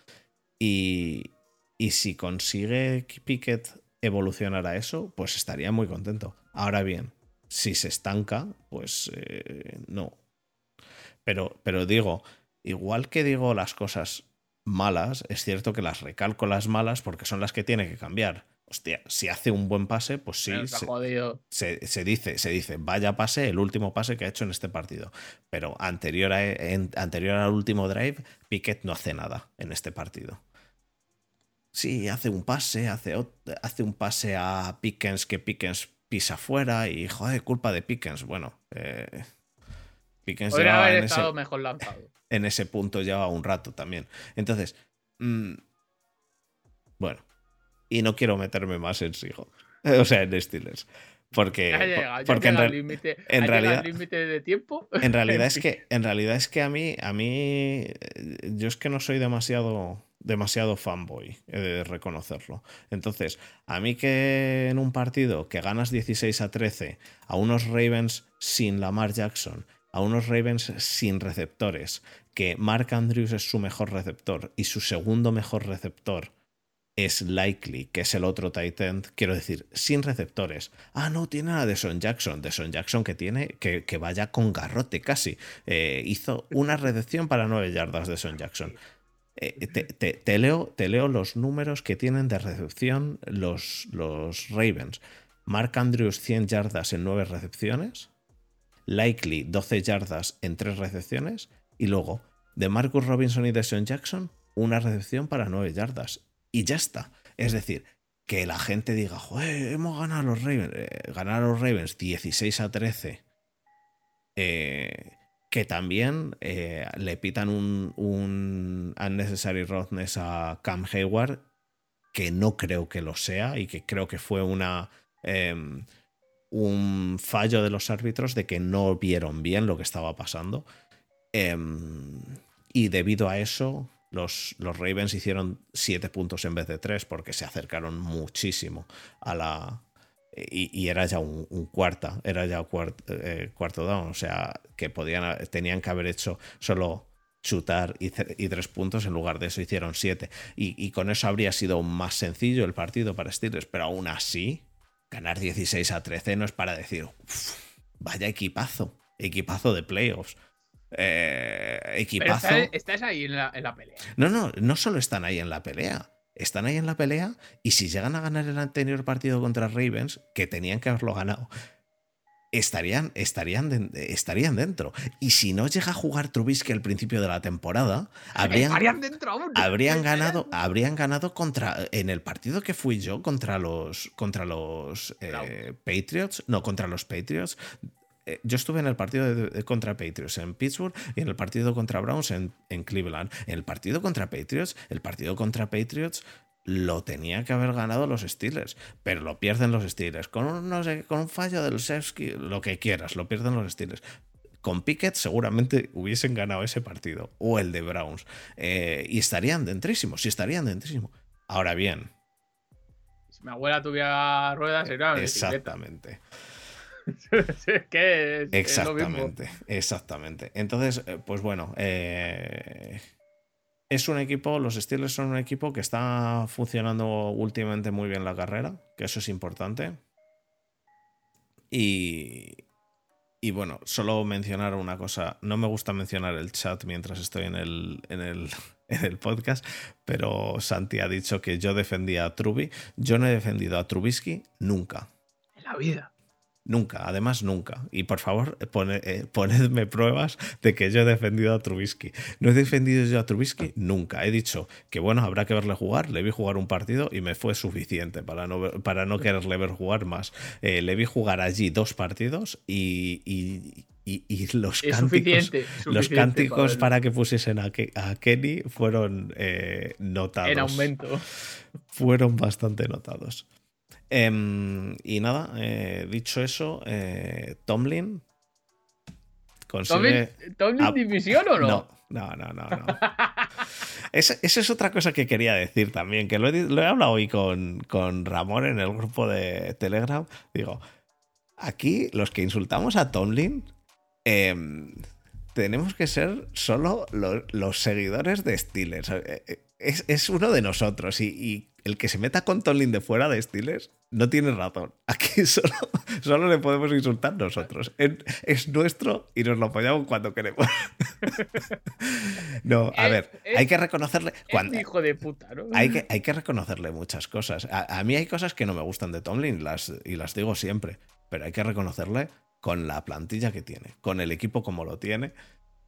Y, y si consigue Pickett evolucionar a eso, pues estaría muy contento. Ahora bien, si se estanca, pues eh, no. Pero, pero digo, igual que digo las cosas malas, es cierto que las recalco las malas porque son las que tiene que cambiar. Hostia, si hace un buen pase, pues sí. Se, dice, se dice, vaya pase, el último pase que ha hecho en este partido. Pero anterior, a, anterior al último drive, Piquet no hace nada en este partido. Sí, hace un pase, hace, hace un pase a Pickens que Pickens pisa fuera y joder, culpa de Pickens. Bueno, eh, Pickens Podría llevaba haber en estado ese, mejor lanzado. en ese punto lleva un rato también. Entonces, mm, bueno, y no quiero meterme más en Sigo, <laughs> o sea, en Steelers, porque, Ya llega, ya porque en, llega realidad- al límite de tiempo. en realidad es <laughs> que en realidad es que a mí a mí yo es que no soy demasiado demasiado fanboy, he de reconocerlo. Entonces, a mí que en un partido que ganas 16 a 13 a unos Ravens sin Lamar Jackson, a unos Ravens sin receptores, que Mark Andrews es su mejor receptor y su segundo mejor receptor es Likely, que es el otro tight end, quiero decir, sin receptores. Ah, no, tiene a Deson Jackson. Deson Jackson que tiene, que, que vaya con garrote casi. Eh, hizo una recepción para 9 yardas de Son Jackson. Eh, te, te- te leo, te leo los números que tienen de recepción los, los Ravens. Mark Andrews 100 yardas en 9 recepciones. Likely 12 yardas en 3 recepciones. Y luego, de Marcus Robinson y de Sean Jackson, una recepción para 9 yardas. Y ya está. Es decir, que la gente diga, joder, hemos ganado a los Ravens. eh, ganar a los Ravens 16 a 13. Eh, que también eh, le pitan un, un unnecessary roughness a Cam Hayward, que no creo que lo sea y que creo que fue una em, un fallo de los árbitros de que no vieron bien lo que estaba pasando. Em, y debido a eso, los, los Ravens hicieron 7 puntos en vez de 3 porque se acercaron muchísimo a la. Y, era ya un, cuarta, era ya cuart- eh, cuarto down, o sea, que podían, tenían que haber hecho solo chutar y, y tres puntos, en lugar de eso hicieron siete. Y, y con eso habría sido más sencillo el partido para Steelers, pero aún así, ganar 16 a 13 no es para decir, "Uf, vaya equipazo, equipazo de playoffs. Eh, Pero equipazo. estás, estás ahí en la, en la pelea. No, no, no solo están ahí en la pelea. Están ahí en la pelea y si llegan a ganar el anterior partido contra Ravens, que tenían que haberlo ganado, estarían, estarían, de- estarían dentro. Y si no llega a jugar Trubisky al principio de la temporada, habrían, Estarían dentro aún. habrían <laughs> ganado, habrían ganado contra en el partido que fui yo contra los contra los eh. Patriots, no contra los Patriots. Eh, Yo estuve en el partido de- de- contra Patriots en Pittsburgh y en el partido contra Browns en, en Cleveland. En el partido contra Patriots, el partido contra Patriots lo tenía que haber ganado los Steelers, pero lo pierden los Steelers. Con un, no sé, con un fallo del Sefsky, lo que quieras, lo pierden los Steelers. Con Pickett seguramente hubiesen ganado ese partido, o el de Browns, eh, y estarían dentrísimos, y estarían dentrísimos. Ahora bien, Si mi abuela tuviera ruedas, sería exactamente. <laughs> es que es, es lo mismo. Exactamente, exactamente. Entonces, eh, pues bueno, eh, es un equipo, los Steelers son un equipo que está funcionando últimamente muy bien la carrera, que eso es importante. Y, bueno, solo mencionar una cosa, no me gusta mencionar el chat mientras estoy en el, en el, <laughs> en el podcast, pero Santi ha dicho que yo defendía a Truby. Yo no he defendido a Trubisky nunca. En la vida. Nunca, además nunca. Y por favor, pone- eh, ponedme pruebas de que yo he defendido a Trubisky. No he defendido yo a Trubisky nunca. He dicho que bueno, habrá que verle jugar. Le vi jugar un partido y me fue suficiente para no, ver- para no quererle ver jugar más. Eh, le vi jugar allí dos partidos y, y- y- y los Es cánticos, suficiente. los cánticos para que pusiesen a, Ke- a Kenny fueron eh, notados En aumento. fueron bastante notados. Em, y nada, eh, dicho eso, eh, Tomlin consigue. ¿Tomlin, Tomlin Ah, división o no? No, no, no, no. no. <laughs> Esa, esa es otra cosa que quería decir también, que lo he, di- lo he hablado hoy con, con Ramón en el grupo de Telegram. Digo, aquí los que insultamos a Tomlin em, tenemos que ser solo lo- los seguidores de Steelers. Es, es uno de nosotros y, y el que se meta con Tomlin de fuera de Steelers no tiene razón. <laughs> Aquí solo, solo le podemos insultar nosotros. Es, es nuestro y nos lo apoyamos cuando queremos. <laughs> No, a Es- ver, hay que reconocerle. Cuando, hijo de puta, ¿no? hay que, hay que reconocerle muchas cosas. A, a mí hay cosas que no me gustan de Tomlin las, y las digo siempre, pero hay que reconocerle con la plantilla que tiene, con el equipo como lo tiene,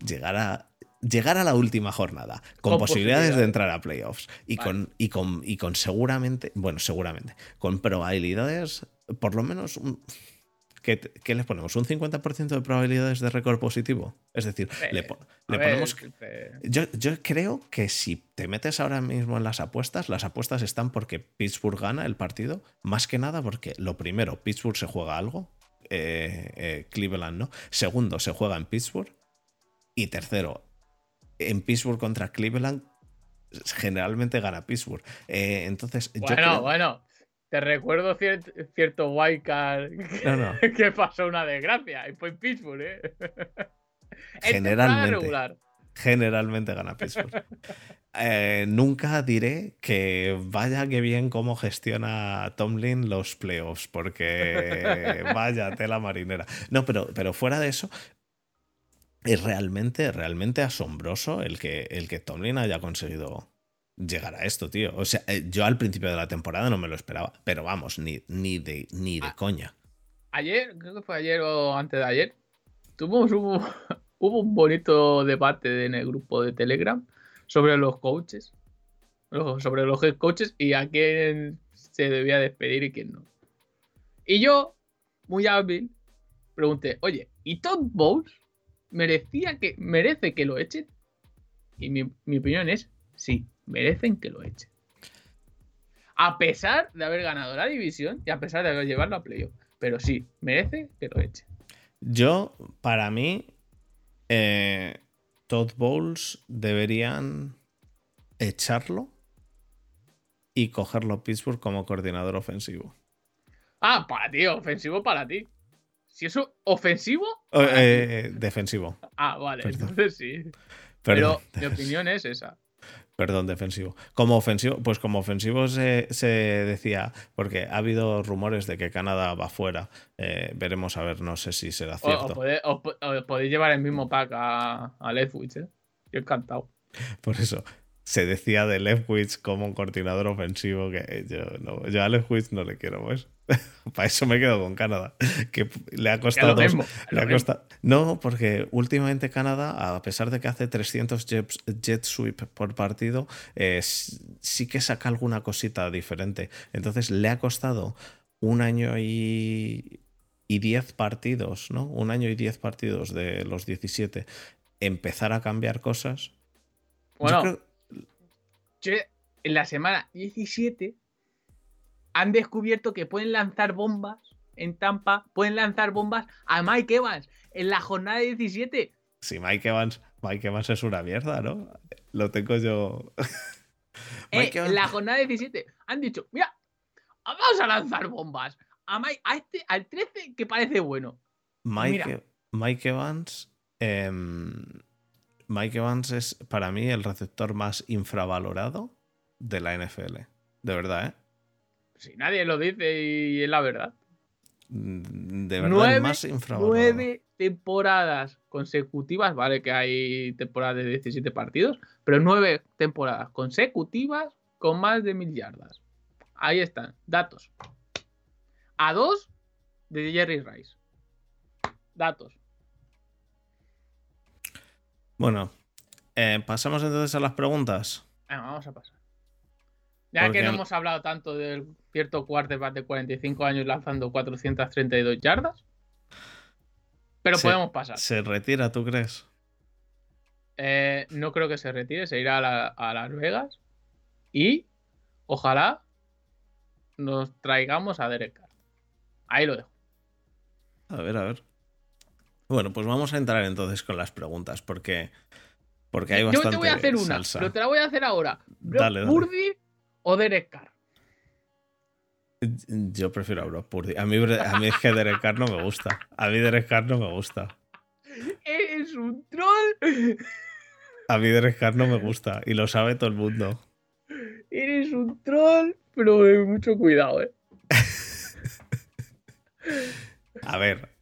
llegar a, llegar a la última jornada con, Con posibilidades de entrar a playoffs y, Vale. con, y, con, y con seguramente, bueno, seguramente, con probabilidades, por lo menos un ¿Qué, qué le ponemos? ¿Un 50% de probabilidades de récord positivo? Es decir, le, A le ver, ponemos... eh, Yo, yo creo que si te metes ahora mismo en las apuestas, las apuestas están porque Pittsburgh gana el partido, más que nada porque lo primero, Pittsburgh se juega algo, eh, eh, Cleveland no. Segundo, se juega en Pittsburgh. Y tercero, en Pittsburgh contra Cleveland, generalmente gana Pittsburgh. Eh, entonces, yo Bueno, creo- bueno. Te recuerdo cier- cierto wildcard No, no. <laughs> que pasó una desgracia. Y fue en Pittsburgh, ¿eh? <laughs> Generalmente. regular. generalmente gana Pittsburgh. Eh, nunca diré que vaya que bien cómo gestiona Tomlin los playoffs, porque <laughs> vaya tela marinera. No, pero, pero fuera de eso, es realmente, realmente asombroso el que, el que Tomlin haya conseguido llegar a esto, tío. O sea, eh, yo al principio de la temporada no me lo esperaba, pero vamos, ni, ni, de, ni de Ah. coña. Ayer, creo que fue ayer o antes de ayer, tuvimos un, <laughs> hubo un bonito debate en el grupo de Telegram sobre los coaches, sobre los head coaches y a quién se debía despedir y quién no. Y yo, muy hábil, pregunté, oye, ¿y Todd Bowles merecía que, merece que lo echen? Y mi, mi opinión es, sí, merecen que lo echen. A pesar de haber ganado la división y a pesar de haber llevado a playoff. Pero sí, merece que lo echen. Yo, para mí, eh, Todd Bowles deberían echarlo y cogerlo a Pittsburgh como coordinador ofensivo. Ah, para ti, ofensivo para ti. Si eso ofensivo, Eh, para ti. eh, defensivo. ah, vale, perdón. entonces sí. Perdón, Pero mi opinión es esa. perdón, defensivo. Como ofensivo, pues como ofensivo se, se decía, porque ha habido rumores de que Canadá va fuera. Eh, veremos a ver, no sé si será cierto. o podéis llevar el mismo pack a, a Leftwich, ¿eh? Yo encantado. Por eso se decía de Leftwich como un coordinador ofensivo que yo, no, yo a Leftwich no le quiero, pues. <laughs> Para eso me quedo con Canadá, que le ha costado dos- mismo. le ha costado- No, porque últimamente Canadá, a pesar de que hace 300 jet, jet sweep por partido, eh, sí que saca alguna cosita diferente. Entonces le ha costado un año y, y 10 partidos, ¿no? Un año y 10 partidos de los 17 empezar a cambiar cosas. Bueno, en la semana 17 han descubierto que pueden lanzar bombas en Tampa, pueden lanzar bombas a Mike Evans en la jornada 17. Sí, Mike Evans, Mike Evans es una mierda, ¿no? Lo tengo yo. <laughs> Eh, en la jornada 17 han dicho, mira, vamos a lanzar bombas a, Mike- a este, al 13 que parece bueno. Mike, mira. Mike Evans. em, Mike Evans es para mí el receptor más infravalorado de la NFL. De verdad, ¿eh? Si nadie lo dice y es la verdad. Mm, De verdad, Nueve- el más infravalorado. Nueve temporadas consecutivas, vale que hay temporadas de 17 partidos, pero nueve temporadas consecutivas con más de mil yardas. Ahí están, datos. A dos de Jerry Rice. Datos. Bueno, eh, pasamos entonces a las preguntas. Vamos a pasar. Ya Porque que no hemos hablado tanto del cierto quarterback de 45 años lanzando 432 yardas, pero podemos pasar. ¿Se retira, tú crees? Eh, no creo que se retire, se irá a, la- a Las Vegas y ojalá nos traigamos a Derek Carr. Ahí lo dejo. A ver, a ver. Bueno, pues vamos a entrar entonces con las preguntas, porque, porque hay Yo bastante te voy a hacer una, salsa. pero te la voy a hacer ahora. Dale, dale. Purdy o Derek Carr. Yo prefiero a Brock Purdy. A mí, a mí es que Derek Carr no me gusta. A mí Derek Carr no me gusta. Eres un troll. A mí Derek Carr no me gusta. Y lo sabe todo el mundo. Eres un troll, pero eh, mucho cuidado, eh. A ver.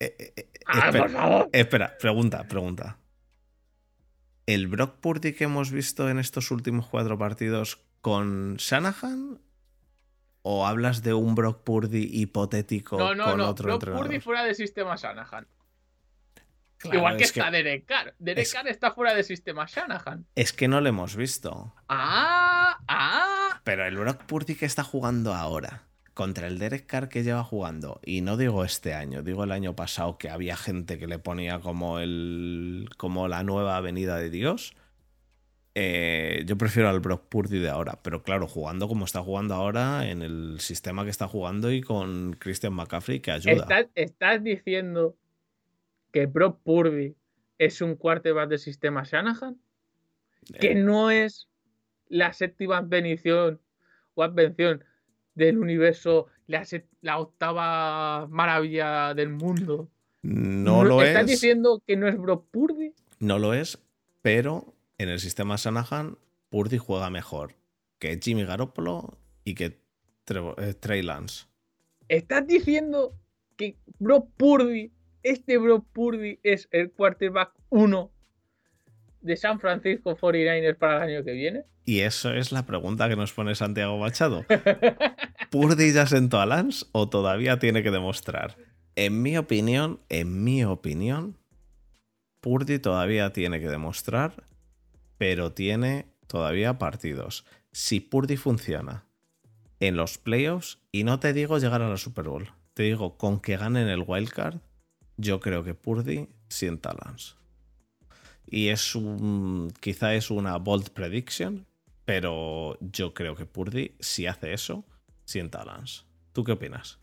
Eh, eh, eh, Ah, espera, por favor. espera, pregunta, pregunta. ¿El Brock Purdy que hemos visto en estos últimos cuatro partidos con Shanahan? ¿O hablas de un Brock Purdy hipotético No, no, con no. otro Brock entrenador? Purdy fuera del sistema Shanahan. Claro, Igual que es está Derek Carr. Derek es- Carr está fuera del sistema Shanahan. Es que no lo hemos visto. Ah, ah. Pero el Brock Purdy que está jugando ahora, contra el Derek Carr que lleva jugando, y no digo este año, digo el año pasado que había gente que le ponía como, el, como la nueva avenida de Dios, eh, yo prefiero al Brock Purdy de ahora, pero claro, jugando como está jugando ahora, en el sistema que está jugando y con Christian McCaffrey que ayuda. ¿Estás, estás diciendo que Brock Purdy es un quarterback del sistema Shanahan? Que Eh, no es la séptima bendición o advención del universo, la, octava maravilla del mundo. no lo ¿Estás es. diciendo que no es Brock Purdy? No lo es, pero en el sistema Shanahan, Purdy juega mejor que Jimmy Garoppolo y que eh, Trey Lance. ¿Estás diciendo que Brock Purdy, este Brock Purdy es el quarterback 1 de San Francisco 49ers para el año que viene? Y eso es la pregunta que nos pone Santiago Machado. <laughs> ¿Purdy ya sentó a Lance o todavía tiene que demostrar? En mi opinión, en mi opinión, Purdy todavía tiene que demostrar, pero tiene todavía partidos. Si Purdy funciona en los playoffs, y no te digo llegar a la Super Bowl, te digo con que ganen el wildcard, yo creo que Purdy sienta a Lance. Y es un. Quizá es una bold prediction, pero yo creo que Purdy, si hace eso, sienta a Lance. ¿Tú qué opinas?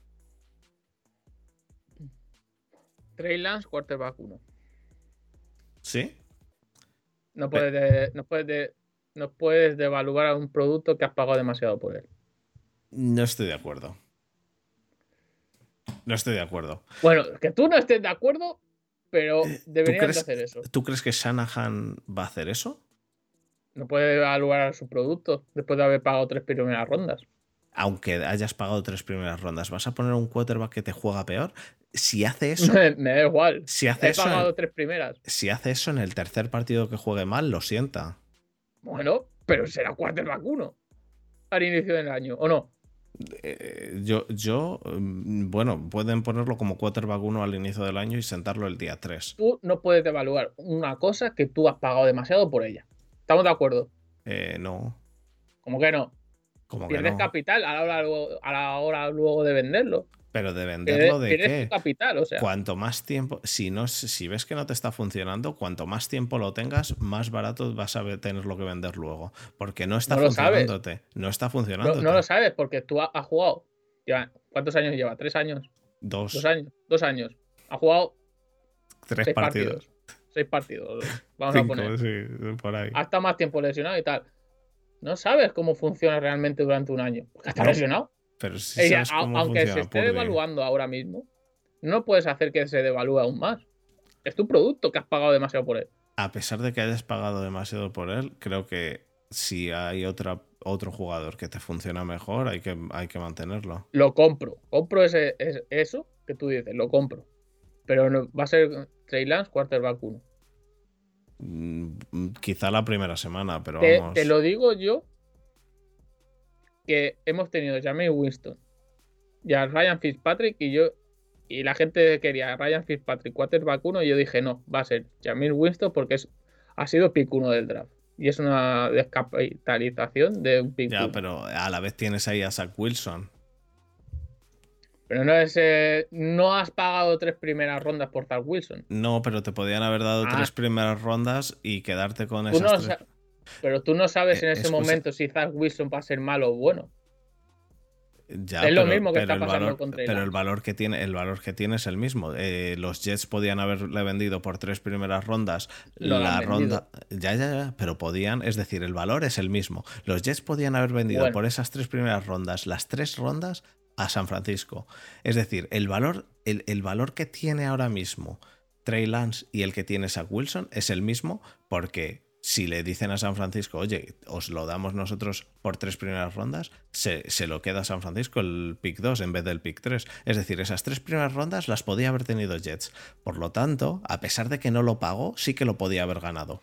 Trey Lance, quarterback 1. ¿Sí? No puedes, de- no, puedes de- no puedes devaluar a un producto que has pagado demasiado por él. No estoy de acuerdo. No estoy de acuerdo. Bueno, que tú no estés de acuerdo, pero Eh, ¿tú deberías de crees- hacer eso. ¿Tú crees que Shanahan va a hacer eso? No puedes devaluar a su producto después de haber pagado tres primeras rondas. Aunque hayas pagado tres primeras rondas, ¿vas a poner un quarterback que te juega peor? Si hace eso, <laughs> Me, da igual. si hace He eso, pagado en, tres primeras. si hace eso en el tercer partido que juegue mal, lo sienta. Bueno, pero será quarterback 1 al inicio del año, ¿o no? Eh, yo, yo, mm, bueno, pueden ponerlo como quarterback 1 al inicio del año y sentarlo el día 3. Tú no puedes devaluar una cosa que tú has pagado demasiado por ella. ¿Estamos de acuerdo? Eh, no, Como que no. como que Pierdes no. capital a la, hora, a la hora luego de venderlo. Pero de venderlo de qué? capital, o sea. Cuanto más tiempo, si no, si ves que no te está funcionando, cuanto más tiempo lo tengas, más barato vas a ve- tenerlo que vender luego. Porque no está No lo sabes. funcionándote. No está funcionando. no lo sabes porque tú has, jugado. ¿Cuántos años lleva? ¿Tres años? Dos, ¿Dos años? Dos años. Ha jugado tres seis partidos. partidos. Seis partidos. Vamos Cinco, a poner. sí, por ahí. Ha estado más tiempo lesionado y tal. No sabes cómo funciona realmente durante un año. Porque está No. lesionado. Pero Ella, sabes cómo aunque se esté devaluando ahora mismo, no puedes hacer que se devalúe aún más. Es tu producto que has pagado demasiado por él. A pesar de que hayas pagado demasiado por él, creo que si hay otra, otro jugador que te funciona mejor, hay que, hay que mantenerlo. Lo compro. Compro ese, ese- eso que tú dices, lo compro. Pero no, va a ser Trey Lance, quarterback 1. Mm, Quizá la primera semana, pero Te, vamos. te lo digo yo que hemos tenido a Jameis Winston y a Ryan Fitzpatrick y yo y la gente quería a Ryan Fitzpatrick quarterback 1 y yo dije no, va a ser Jameis Winston porque es, ha sido pick 1 del draft y es una descapitalización de un pick Ya, 1. pero a la vez tienes ahí a Zach Wilson. Pero no es eh, no has pagado tres primeras rondas por Zach Wilson. No, pero te podían haber dado Ah. tres primeras rondas y quedarte con esas no tres. Pero tú no sabes en Eh, ese escucha. momento si Zach Wilson va a ser malo o bueno. Ya, Es lo pero- mismo que está pasando valor- con Trey Pero el valor que tiene, el valor que tiene es el mismo. Eh, los Jets podían haberle vendido por tres primeras rondas lo la ronda. Ya, ya, ya, pero podían, es decir, el valor es el mismo. Los Jets podían haber vendido Bueno. por esas tres primeras rondas, las tres rondas a San Francisco. Es decir, el valor, el, el valor que tiene ahora mismo Trey Lance y el que tiene Zach Wilson es el mismo porque si le dicen a San Francisco, oye, os lo damos nosotros por tres primeras rondas, se, se lo queda a San Francisco el pick 2 en vez del pick 3. Es decir, esas tres primeras rondas las podía haber tenido Jets. Por lo tanto, a pesar de que no lo pagó, sí que lo podía haber ganado.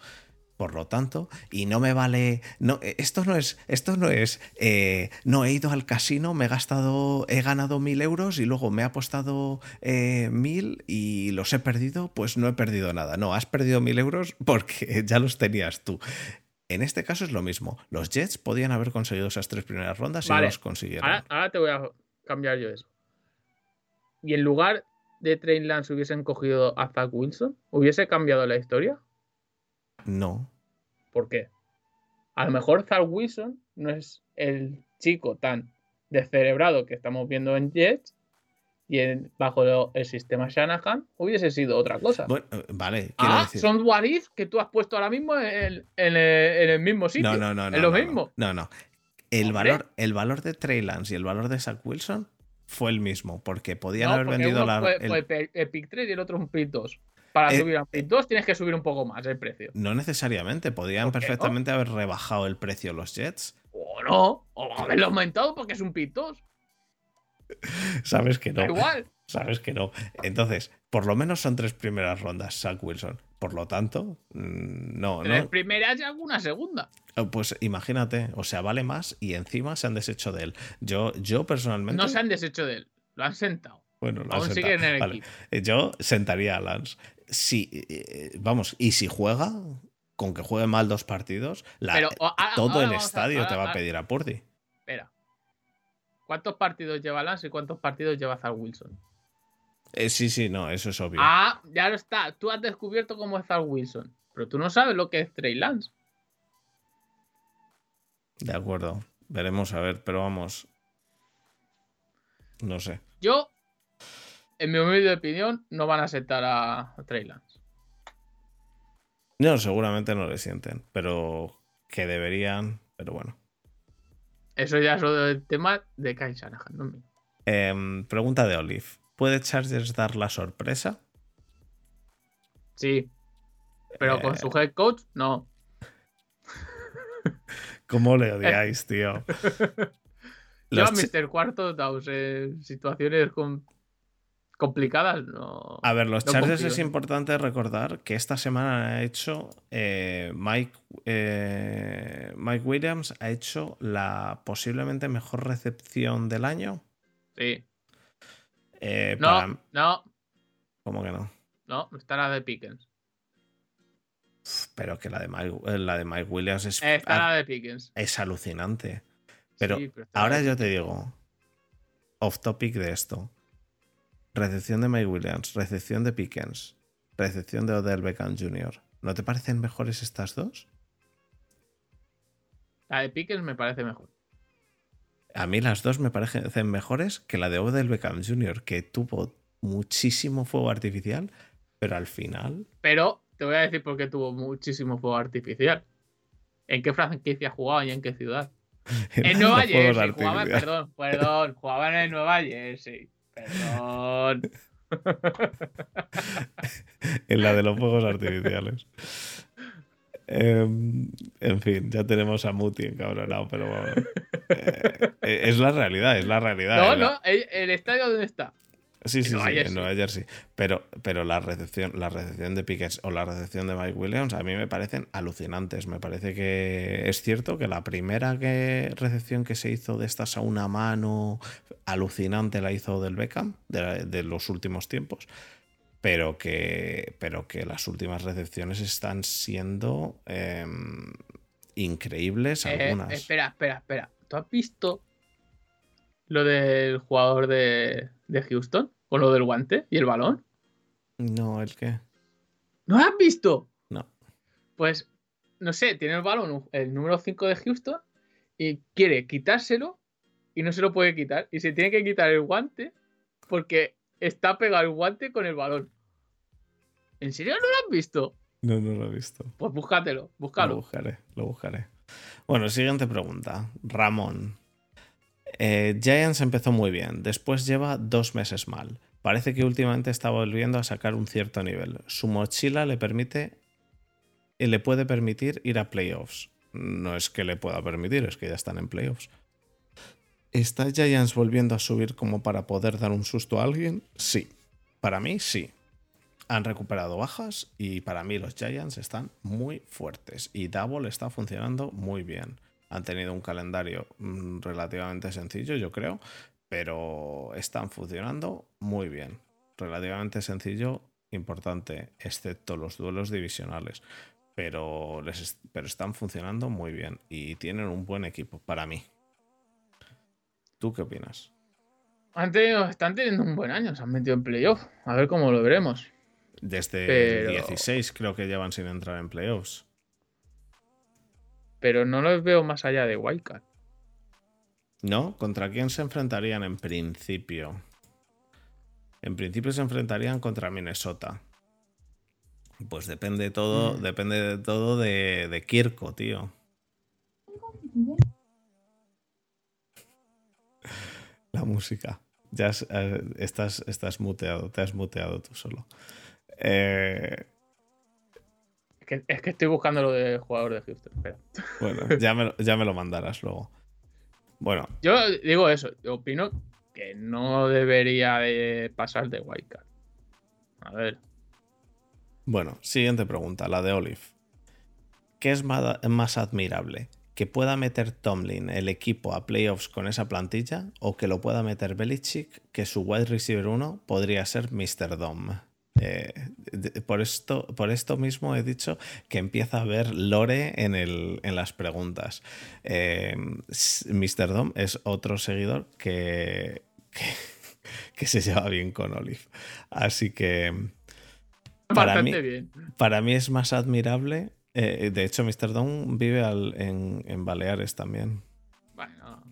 Por lo tanto, y no me vale. No, eh, esto no es. Esto no es. eh, no he ido al casino, me he gastado. He ganado mil euros y luego me he apostado eh, mil y los he perdido. Pues no he perdido nada. No, has perdido mil euros porque <laughs> ya los tenías tú. En este caso es lo mismo. Los Jets podían haber conseguido esas tres primeras rondas y no los consiguieron. Ahora, ahora te voy a cambiar yo eso. Y en lugar de Trey Lance hubiesen cogido a Zach Wilson, ¿hubiese cambiado la historia? No. ¿Por qué? A lo mejor Zach Wilson no es el chico tan descerebrado que estamos viendo en Jets y en- bajo el sistema Shanahan hubiese sido otra cosa. Bueno, eh, vale, Ah, decir. son what if que tú has puesto ahora mismo en, en el, en el mismo sitio. No, no, no, no. Es lo no, mismo. No, no. El Hombre. valor, el valor de Trey Lance y el valor de Zach Wilson fue el mismo, porque podían No, haber porque vendido uno la. fue, el- fue el pick 3 y el otro un pick 2. Para Eh, subir a un pick 2 tienes que subir un poco más el precio. No necesariamente, podían ¿Por qué no? perfectamente haber rebajado el precio los Jets. O no, o haberlo aumentado porque es un pick 2. Sabes que no. Da igual. Sabes que no. Entonces, por lo menos son tres primeras rondas, Zach Wilson. Por lo tanto, mm, no, Tres no. primeras y alguna segunda. Eh, Pues imagínate, o sea, vale más y encima se han deshecho de él. Yo, yo personalmente. No se han deshecho de él. Lo han sentado. Bueno, lo han Aún sentado. sigue en el Vale. equipo. Eh, Yo sentaría a Lance. Si, eh, vamos, y si juega, con que juegue mal dos partidos, la- Pero o- ahora- todo ahora el a- estadio te va a pedir a Purdy. Espera. ¿Cuántos partidos lleva Lance y cuántos partidos lleva Zach Wilson? Eh, sí, sí, no, eso es obvio. Ah, ya lo está. Tú has descubierto cómo es Zach Wilson. Pero tú no sabes lo que es Trey Lance. De acuerdo, veremos a ver, pero vamos. No sé. Yo, en mi humilde opinión, no van a aceptar a, a Trey Lance. No, seguramente no le sienten, pero que deberían, pero bueno. Eso ya es el tema de Kyle Shanahan, no mío. Em, pregunta de Olive. ¿Puede Chargers dar la sorpresa? Sí. Pero con Eh. su head coach, no. ¿Cómo le <laughs> odiáis, tío? Yo a Mr. Cuarto Downs en situaciones com- complicadas, no. A ver, los No Chargers es importante recordar que esta semana ha hecho eh, Mike, eh, Mike Williams ha hecho la posiblemente mejor recepción del año. Sí. Eh, No, para- no, ¿Cómo que no? no, está la de Pickens. Pero que la de Mike, la de Mike Williams es, Está la de Pickens. es alucinante. Pero Sí, ahora yo te digo, off topic de esto. Recepción de Mike Williams, recepción de Pickens, recepción de Odell Beckham Jr. ¿No te parecen mejores estas dos? La de Pickens me parece mejor. A mí las dos me parecen mejores que la de Odell Beckham Jr., que tuvo muchísimo fuego artificial, pero al final. Pero te voy a decir por qué tuvo muchísimo fuego artificial. ¿En qué franquicia jugaba y en qué ciudad? <laughs> En Nueva Jersey. Jugaba, perdón, perdón. Jugaban en Nueva Jersey. Perdón. <laughs> en la de los fuegos artificiales. Em, en fin, ya tenemos a Muti encabronado, pero bueno. Eh, eh, es la realidad, es la realidad. No, la- no, el estadio dónde está. Sí, sí, sí, en Nueva Jersey. Pero, pero la recepción, la recepción de Pickens o la recepción de Mike Williams a mí me parecen alucinantes. Me parece que es cierto que la primera que, recepción que se hizo de estas a una mano alucinante la hizo del Beckham de, la- de los últimos tiempos. Pero que, pero que las últimas recepciones están siendo em, increíbles Eh, algunas. espera, espera, espera. ¿Tú has visto lo del jugador de, de Houston? Con lo del guante y el balón. No, el que. ¿No has visto? No. Pues, no sé, tiene el balón, el número 5 de Houston, y quiere quitárselo y no se lo puede quitar. Y se tiene que quitar el guante porque está pegado el guante con el balón. ¿En serio no lo has visto? No, no lo he visto. Pues búscatelo, Lo búscalo. buscaré, lo buscaré. Bueno, siguiente pregunta. Ramón. Eh, Giants empezó muy bien, después lleva dos meses mal. Parece que últimamente está volviendo a sacar un cierto nivel. Su mochila le permite y le puede permitir ir a playoffs. No es que le pueda permitir, es que ya están en playoffs. ¿Está Giants volviendo a subir como para poder dar un susto a alguien? Sí. Para mí, sí. Han recuperado bajas y para mí los Giants están muy fuertes y Double está funcionando muy bien. Han tenido un calendario mm, relativamente sencillo, yo creo, pero están funcionando muy bien. Relativamente sencillo, importante, excepto los duelos divisionales. Pero, les pero están funcionando muy bien y tienen un buen equipo para mí. ¿Tú qué opinas? están teniendo un buen año, se han metido en playoff. A ver cómo lo veremos. Desde el 16 creo que llevan sin entrar en playoffs. Pero no los veo más allá de Wildcard. ¿No? ¿Contra quién se enfrentarían en principio? En principio se enfrentarían contra Minnesota. Pues depende todo, mm. depende de todo de, de Kirko, tío. La música. Ya eh, estás, estás muteado, te has muteado tú solo. Eh, es, que, estoy buscando lo de jugador de Houston. Espera. Bueno, ya me, ya me lo mandarás luego. Bueno. Yo digo eso, yo opino que no debería de pasar de Wildcard. A ver. Bueno, siguiente pregunta, la de Olive. ¿Qué es más admirable? ¿Que pueda meter Tomlin el equipo a playoffs con esa plantilla o que lo pueda meter Belichick, que su wide receiver 1 podría ser Mr. Dom? Eh, por, esto, por esto mismo he dicho que empieza a haber lore en, el, en las preguntas. Eh, Mr. Dom es otro seguidor que, <laughs> que, se lleva bien con Olive. Así que para mí, para mí es más admirable. Eh, de hecho, Mr. Dom vive en, en, Baleares también. Bueno.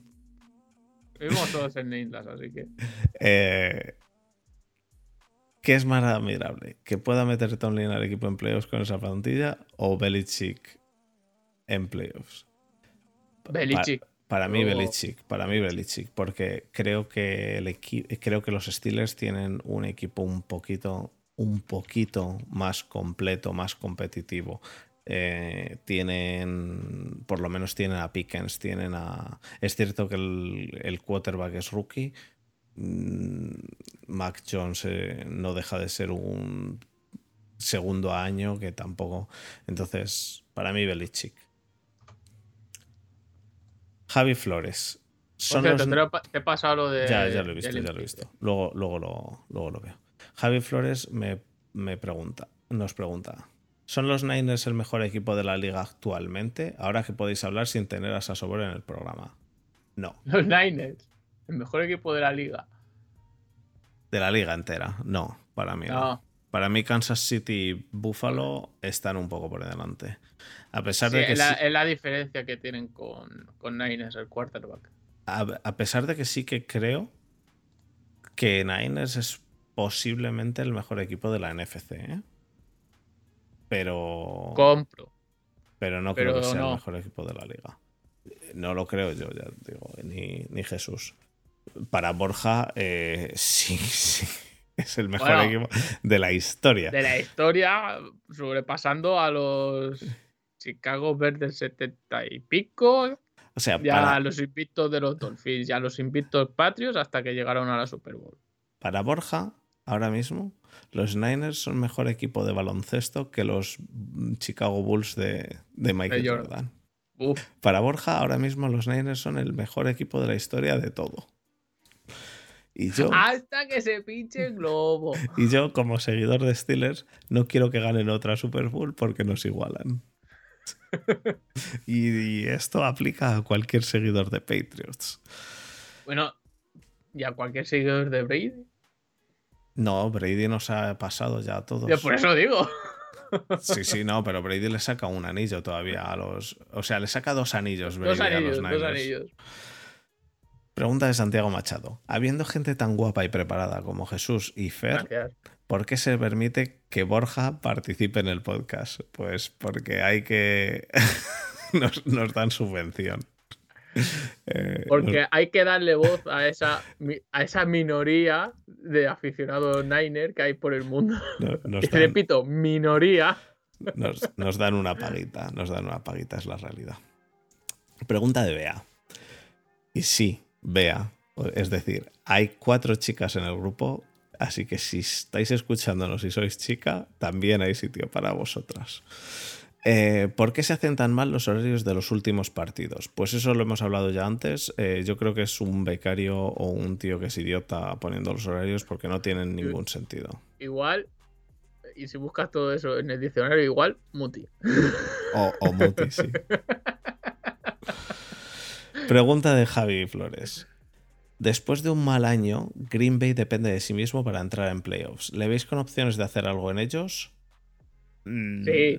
Vivimos todos en islas, así que. <laughs> ¿Qué es más admirable? ¿Que pueda meter Tomlin al equipo en playoffs con esa plantilla o Belichick en playoffs? Belichick. Para, mí, Belichick. Para mí, Belichick. Porque creo que, el creo que los Steelers tienen un equipo un poquito, un poquito más completo, más competitivo. Eh, tienen, por lo menos tienen a Pickens, tienen a... Es cierto que el, el quarterback es rookie, Mac Jones eh, no deja de ser un segundo año que tampoco. Entonces, para mí, Belichick. Javi Flores. Son te he pasado lo de. Ya, ya lo he visto, ya lo he visto. Luego, luego, lo, luego lo veo. Javi Flores me, me pregunta, nos pregunta. ¿Son los Niners el mejor equipo de la liga actualmente? Ahora que podéis hablar sin tener a Sasobor en el programa. No. <laughs> Los Niners. El mejor equipo de la liga. De la liga entera, no, para mí no. Para mí Kansas City y Buffalo están un poco por delante. A pesar de que... Es la, la, diferencia que tienen con, con Niners, el quarterback. A, pesar de que sí que creo que Niners es posiblemente el mejor equipo de la NFC. ¿eh? Pero... Compro. Pero no creo que sea el mejor equipo de la liga. No lo creo yo, ya digo, ni, ni Jesús para Borja, eh, <laughs> sí, sí. Es el mejor equipo de la historia. De la historia, sobrepasando a los Chicago Verdes 70 y pico. O sea, ya a los invictos de los Dolphins, ya los invictos Patriots hasta que llegaron a la Super Bowl. Para Borja, ahora mismo, los Niners son mejor equipo de baloncesto que los Chicago Bulls de, Michael Jordan. Para Borja, ahora mismo los Niners son el mejor equipo de la historia de todo. Y yo, Hasta que se pinche el globo. <laughs> Y yo, como seguidor de Steelers, no quiero que ganen otra Super Bowl porque nos igualan. <laughs> y, esto aplica a cualquier seguidor de Patriots. Bueno, ¿y a cualquier seguidor de Brady? No, Brady nos ha pasado ya a todos. Yo por eso digo. <laughs> Sí, sí, no, pero Brady le saca un anillo todavía a los. O sea, le saca dos anillos, Brady dos anillos, a los Dos anillos. Pregunta de Santiago Machado. Habiendo gente tan guapa y preparada como Jesús y Fer, ¿por qué se permite que Borja participe en el podcast? Pues porque hay que... <laughs> nos, dan subvención. <laughs> Eh, porque hay que darle voz a esa, a esa minoría de aficionados Niner que hay por el mundo. <laughs> y repito, minoría. Nos, nos, dan una paguita, nos dan una paguita, es la realidad. Pregunta de Bea. Y sí, vea. Es decir, hay cuatro chicas en el grupo, así que si estáis escuchándonos y sois chica, también hay sitio para vosotras. Eh, ¿Por qué se hacen tan mal los horarios de los últimos partidos? Pues eso lo hemos hablado ya antes. Eh, yo creo que es un becario o un tío que es idiota poniendo los horarios porque no tienen ningún sentido. Igual, y si buscas todo eso en el diccionario, igual, muti. O, o muti, sí. <laughs> Pregunta de Javi Flores. Después de un mal año, Green Bay depende de sí mismo para entrar en playoffs. ¿Le veis con opciones de hacer algo en ellos? Mm, Sí.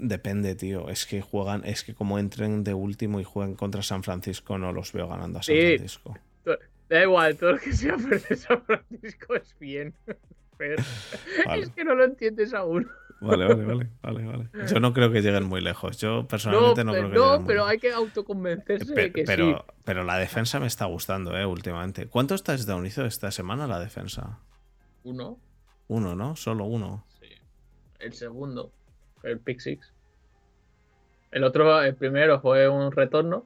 Depende, tío. Es que juegan, es que como entren de último y jueguen contra San Francisco, no los veo ganando a San Sí. Francisco. Da igual, todo lo que sea perder San Francisco es bien. <laughs> Pero Vale. es que no lo entiendes aún. Vale, vale, vale, vale, vale. Yo no creo que lleguen muy lejos. Yo personalmente no, creo que no, lleguen pero hay que autoconvencerse Pe- de que pero, sí. pero la defensa me está gustando, eh, últimamente. ¿Cuántos touchdowns hizo esta semana la defensa? Uno. Uno, ¿no? Solo uno. Sí. El segundo, el pick six. El otro, el primero fue un retorno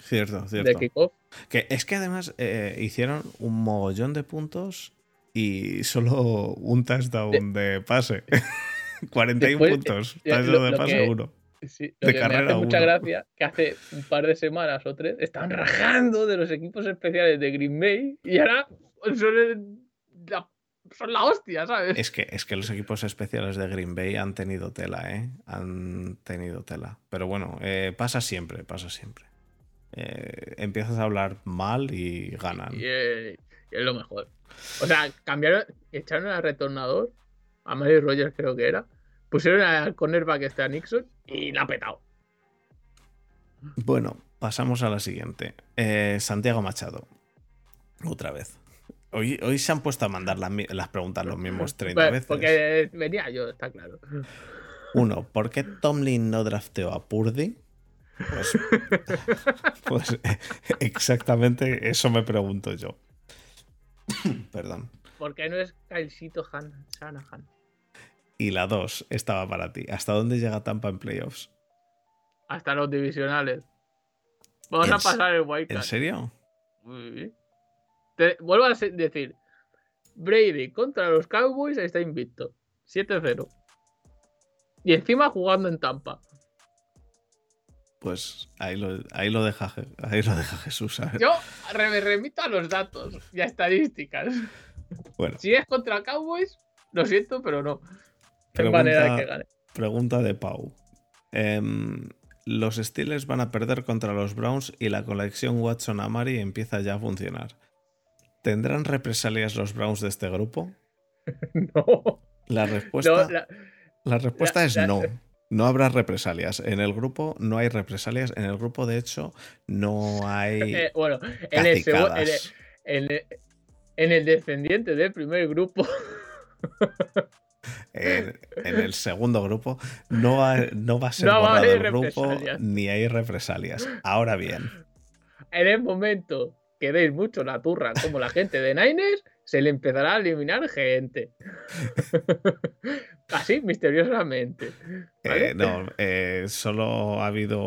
Cierto, de cierto. kickoff. Que es que además eh, hicieron un mogollón de puntos y solo un touchdown de pase. <laughs> 41 Después, puntos. eh, Touchdown lo- de lo pase que- uno. Sí, lo De que me carrera hace mucha gracia que hace un par de semanas o tres estaban rajando de los equipos especiales de Green Bay y ahora son, la, son la hostia, ¿sabes? Es que, es que los equipos especiales de Green Bay han tenido tela, ¿eh? Han tenido tela. Pero bueno, eh, pasa siempre, pasa siempre. Eh, empiezas a hablar mal y ganan. Y, eh, y es lo mejor. O sea, cambiaron, echaron al retornador, a Mary Rogers creo que era, pusieron al cornerback este a Nixon y la ha petado. Bueno, pasamos a la siguiente. Eh, Santiago Machado. Otra vez. Hoy, hoy se han puesto a mandar las, las preguntas los mismos 30 Bueno, veces. Porque venía yo, está claro. Uno, ¿por qué Tomlin no drafteó a Purdy? Pues, <laughs> pues, eh, exactamente eso me pregunto yo. <coughs> Perdón. Porque no es Han, Shanahan. Y la dos estaba para ti. ¿Hasta dónde llega Tampa en playoffs? Hasta los divisionales. Vamos ¿En a pasar el ¿En wildcard. serio? Sí. Te- vuelvo a decir. Brady contra los Cowboys está invicto. 7-0. Y encima jugando en Tampa. Pues ahí lo, ahí lo, deja, ahí lo deja Jesús. ¿sabes? Yo me remito a los datos y a estadísticas. Bueno, Si es contra Cowboys, lo siento, pero no. Pregunta- manera de que gane. pregunta de Pau. Em, los Steelers van a perder contra los Browns y la colección Watson-Amari empieza ya a funcionar. ¿Tendrán represalias los Browns de este grupo? <laughs> No. La respuesta, No, la- la respuesta la- es no. No habrá represalias. En el grupo no hay represalias. En el grupo, de hecho, no hay <laughs> eh, bueno, en el, en, el, en descendiente del primer grupo, <laughs> En, en el segundo grupo no va, no va a ser No borrado el grupo ni hay represalias. Ahora bien, en el momento que deis mucho la turra como la gente de Niners, se le empezará a eliminar gente. <laughs> Así, misteriosamente. ¿vale? eh, no, eh, solo ha habido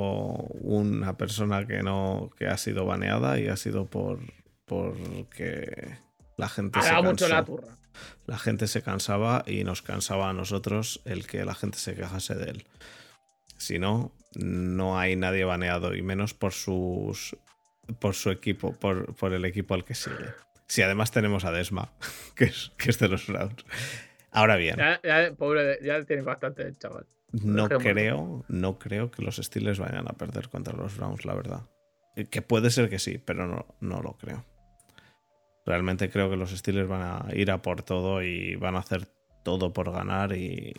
una persona que no que ha sido baneada y ha sido por porque la gente se mucho la turra. La gente se cansaba y nos cansaba a nosotros el que la gente se quejase de él. Si no, no hay nadie baneado y menos por sus por su equipo, por, por el equipo al que sigue. Si además tenemos a Desma, <laughs> que es, que es de los Browns. Ahora bien, Ya, ya, pobre, ya tiene bastante el chaval. no creo, no creo que los Steelers vayan a perder contra los Browns, la verdad. Eh, Que puede ser que sí, pero no, no lo creo. Realmente creo que los Steelers van a ir a por todo y van a hacer todo por ganar y,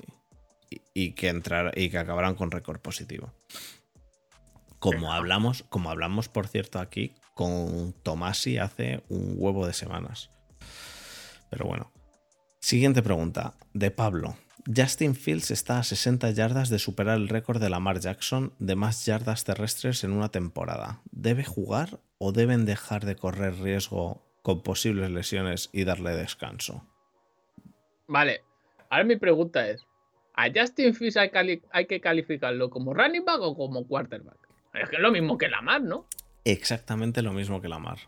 y, y que entrar y que acabarán con récord positivo. Como hablamos, como hablamos, por cierto, aquí con Tomasi hace un huevo de semanas. Pero bueno. Siguiente pregunta, de Pablo. Justin Fields está a 60 yardas de superar el récord de Lamar Jackson de más yardas terrestres en una temporada. ¿Debe jugar o deben dejar de correr riesgo con posibles lesiones y darle descanso? Vale, ahora mi pregunta es: ¿a Justin Fields hay, hay que calificarlo como running back o como quarterback? Es que es lo mismo que Lamar, ¿no? Exactamente lo mismo que Lamar.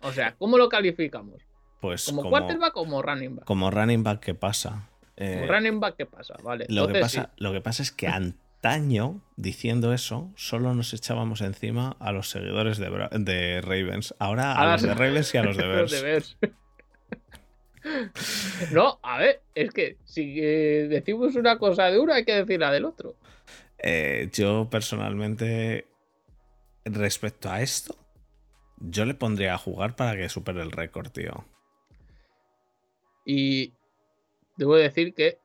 O sea, ¿cómo lo calificamos? Pues ¿Como, como, quarterback o como running back? como running back, ¿qué pasa? Eh, Como running back, ¿qué pasa? Vale. Lo que, pasa, lo que pasa es que antaño, diciendo eso, solo nos echábamos encima a los seguidores de, Bra- de Ravens. Ahora a los de. Ravens y a los de <laughs> sí, Bears. los de Bears. <laughs> no, a ver, es que si eh, decimos una cosa de uno, hay que decir la del otro. Eh, yo personalmente, respecto a esto, Yo le pondría a jugar para que supere el récord, tío. Y debo decir que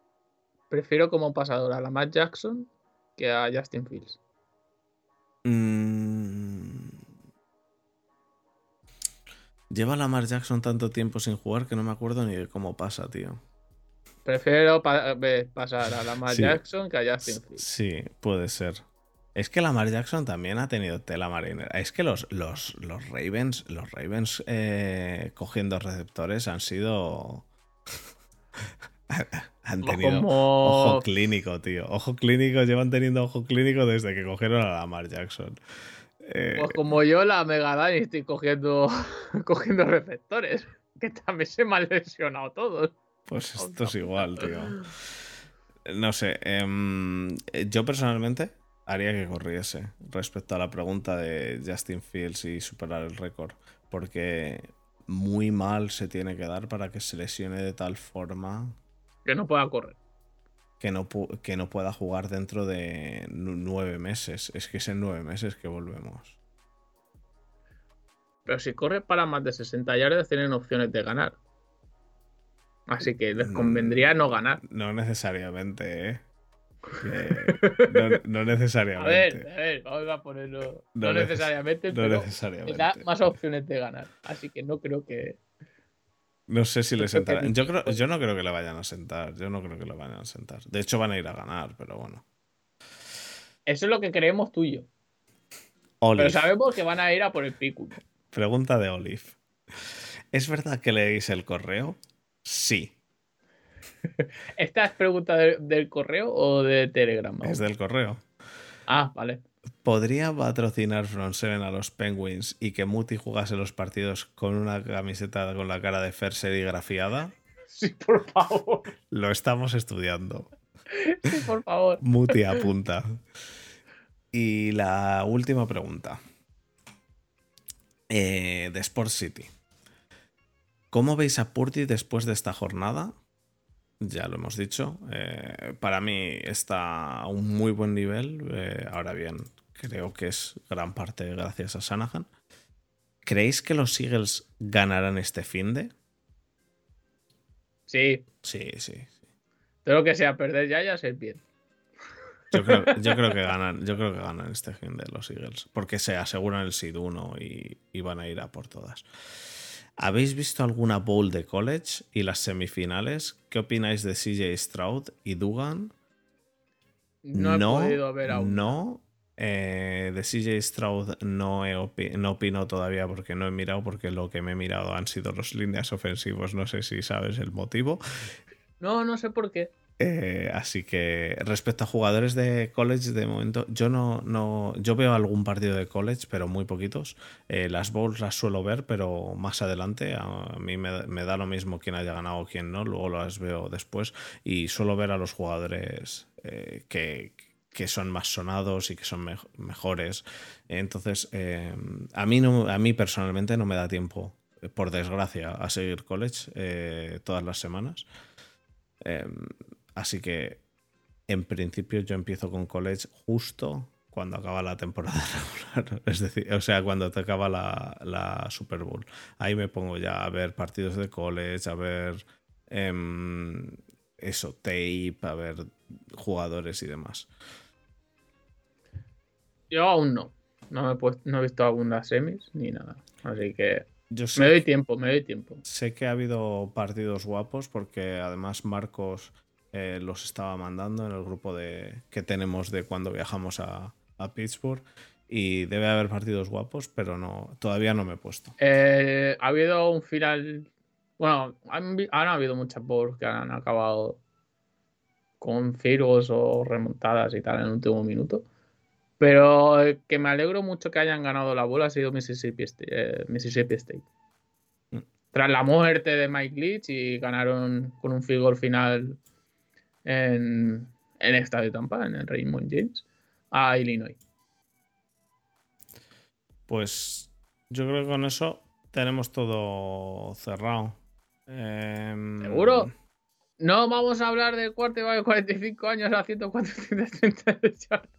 prefiero como pasador a Lamar Jackson que a Justin Fields. Mm. Lleva Lamar Jackson tanto tiempo sin jugar que no me acuerdo ni de cómo pasa, tío. Prefiero pa- ve- pasar a Lamar Sí. Jackson que a Justin Fields. Sí, puede ser. Es que Lamar Jackson también ha tenido tela marinera. Es que los, los, los Ravens, los Ravens eh, cogiendo receptores han sido. <laughs> han tenido Como- ojo clínico, tío. Ojo clínico, llevan teniendo ojo clínico desde que cogieron a Lamar Jackson. Eh, Pues como yo, la Mega estoy cogiendo, <laughs> cogiendo receptores. Que también se me han lesionado todos. Pues esto es igual, tío. No sé. em, yo personalmente haría que corriese respecto a la pregunta de Justin Fields y superar el récord. Porque muy mal se tiene que dar para que se lesione de tal forma Que no pueda correr. que no, que no pueda jugar dentro de nu- nueve meses. Es que es en nueve meses que volvemos. Pero si corre para más de 60 yardas, tienen opciones de ganar. Así que les convendría no ganar. No necesariamente, ¿eh? <laughs> No, no A necesariamente. ver, a ver, vamos a ponerlo. No No, neces- necesariamente, no pero necesariamente. da más opciones de ganar. Así que no creo que. No sé si le sentarán. Yo, creo, yo no creo que le vayan a sentar. Yo no creo que le vayan a sentar. De hecho, van a ir a ganar, pero bueno. Eso es lo que creemos tú y yo. Olive. Pero sabemos que van a ir a por el pico. Pregunta de Olive. ¿Es verdad que leéis el correo? Sí, <laughs> ¿Esta es pregunta de- del correo o de Telegram? es del correo. Ah, vale. ¿Podría patrocinar Front Seven a los Penguins y que Muti jugase los partidos con una camiseta con la cara de Fer serigrafiada? Sí, por favor. <laughs> Lo estamos estudiando. Sí, por favor. Muti <laughs> apunta. Y la última pregunta. Eh, de Sport City. ¿Cómo veis a Purdy después de esta jornada? Ya lo hemos dicho. eh, para mí está a un muy buen nivel. eh, ahora bien, creo que es gran parte gracias a Shanahan. ¿Creéis que los Eagles ganarán este fin de? Sí, Sí, sí. todo lo que sea perder ya, ya sé bien. Yo creo, <laughs> yo creo que ganan, yo creo que ganan este fin de los Eagles. Porque se aseguran el seed 1 y, y van a ir a por todas. ¿Habéis visto alguna bowl de college y las semifinales? ¿Qué opináis de CJ Stroud y Dugan? No he podido ver aún. No. Eh, de CJ Stroud no, he opi- no opino todavía porque no he mirado, porque lo que me he mirado han sido los líneas ofensivos. No sé si sabes el motivo. No, no sé por qué. Eh, así que respecto a jugadores de college, de momento, yo no, no. Yo veo algún partido de college, pero muy poquitos. Eh, las bowls las suelo ver, pero más adelante. A mí me, me da lo mismo quién haya ganado o quién no. Luego las veo después. Y suelo ver a los jugadores eh, que, que son más sonados y que son mej- mejores. Entonces, a, mí no, a mí personalmente no me da tiempo, por desgracia, a seguir college todas las semanas. Así que, en principio, yo empiezo con college justo cuando acaba la temporada <laughs> regular. Es decir, o sea, cuando te acaba la, la Super Bowl. Ahí me pongo ya a ver partidos de college, a ver em, eso, tape, a ver jugadores y demás. Yo aún no. No, me he, puesto- no he visto algunas semis ni nada. Así que Yo me doy tiempo, me doy tiempo. sé que ha habido partidos guapos porque además Marcos eh, los estaba mandando en el grupo de, que tenemos de cuando viajamos a, a Pittsburgh y debe haber partidos guapos, pero no todavía no me he puesto. Eh, ha habido un final. Bueno, han, han habido muchas balls que han acabado con firgos o remontadas y tal en el último minuto. Pero eh, que me alegro mucho que hayan ganado la bola ha sido Mississippi State. eh, Mississippi State. Mm. Tras la muerte de Mike Leach y ganaron con un field goal final en, en estadio de Tampa, en el Raymond James, a Illinois. Pues yo creo que con eso tenemos todo cerrado. Em, ¿Seguro? No vamos a hablar del quarterback de 45 años haciendo 430 yardas.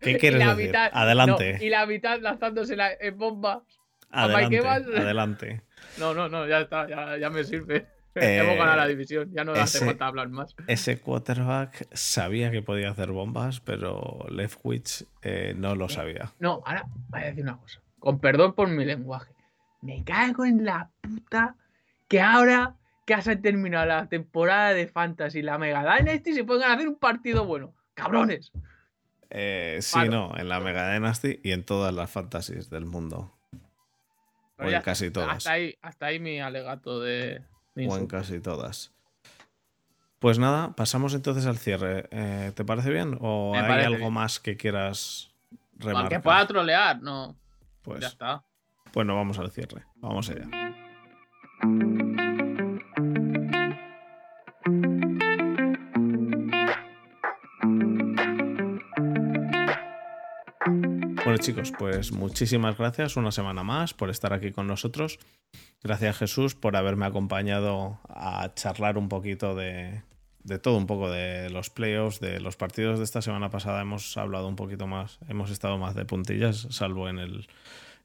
¿Qué quieres la decir? mitad- Adelante. no, y la mitad lanzándose la- en bomba Adelante, adelante. No, no, no, ya está, ya, me sirve. <laughs> Hemos ganado la división, ya no hace falta hablar más. Ese quarterback sabía que podía hacer bombas, pero Leftwich eh, no lo sabía. No, ahora voy a decir una cosa. Con perdón por mi lenguaje. Me cago en la puta que ahora que se terminado la temporada de Fantasy, la Mega Dynasty, se pueden hacer un partido bueno. ¡Cabrones! Eh, sí, no, en la Mega Dynasty y en todas las fantasies del mundo. o en casi todas. Hasta ahí, hasta ahí mi alegato de. O en casi todas. Pues nada, pasamos entonces al cierre. Eh, ¿Te parece bien? ¿O hay algo más que quieras remarcar? Que pueda trolear, no. Pues, ya está. Pues no, vamos al cierre. Vamos allá. Bueno chicos, pues muchísimas gracias una semana más por estar aquí con nosotros. Gracias Jesús por haberme acompañado a charlar un poquito de, todo, un poco de los playoffs, de los partidos de esta semana pasada. Hemos hablado un poquito más, hemos estado más de puntillas, salvo en el,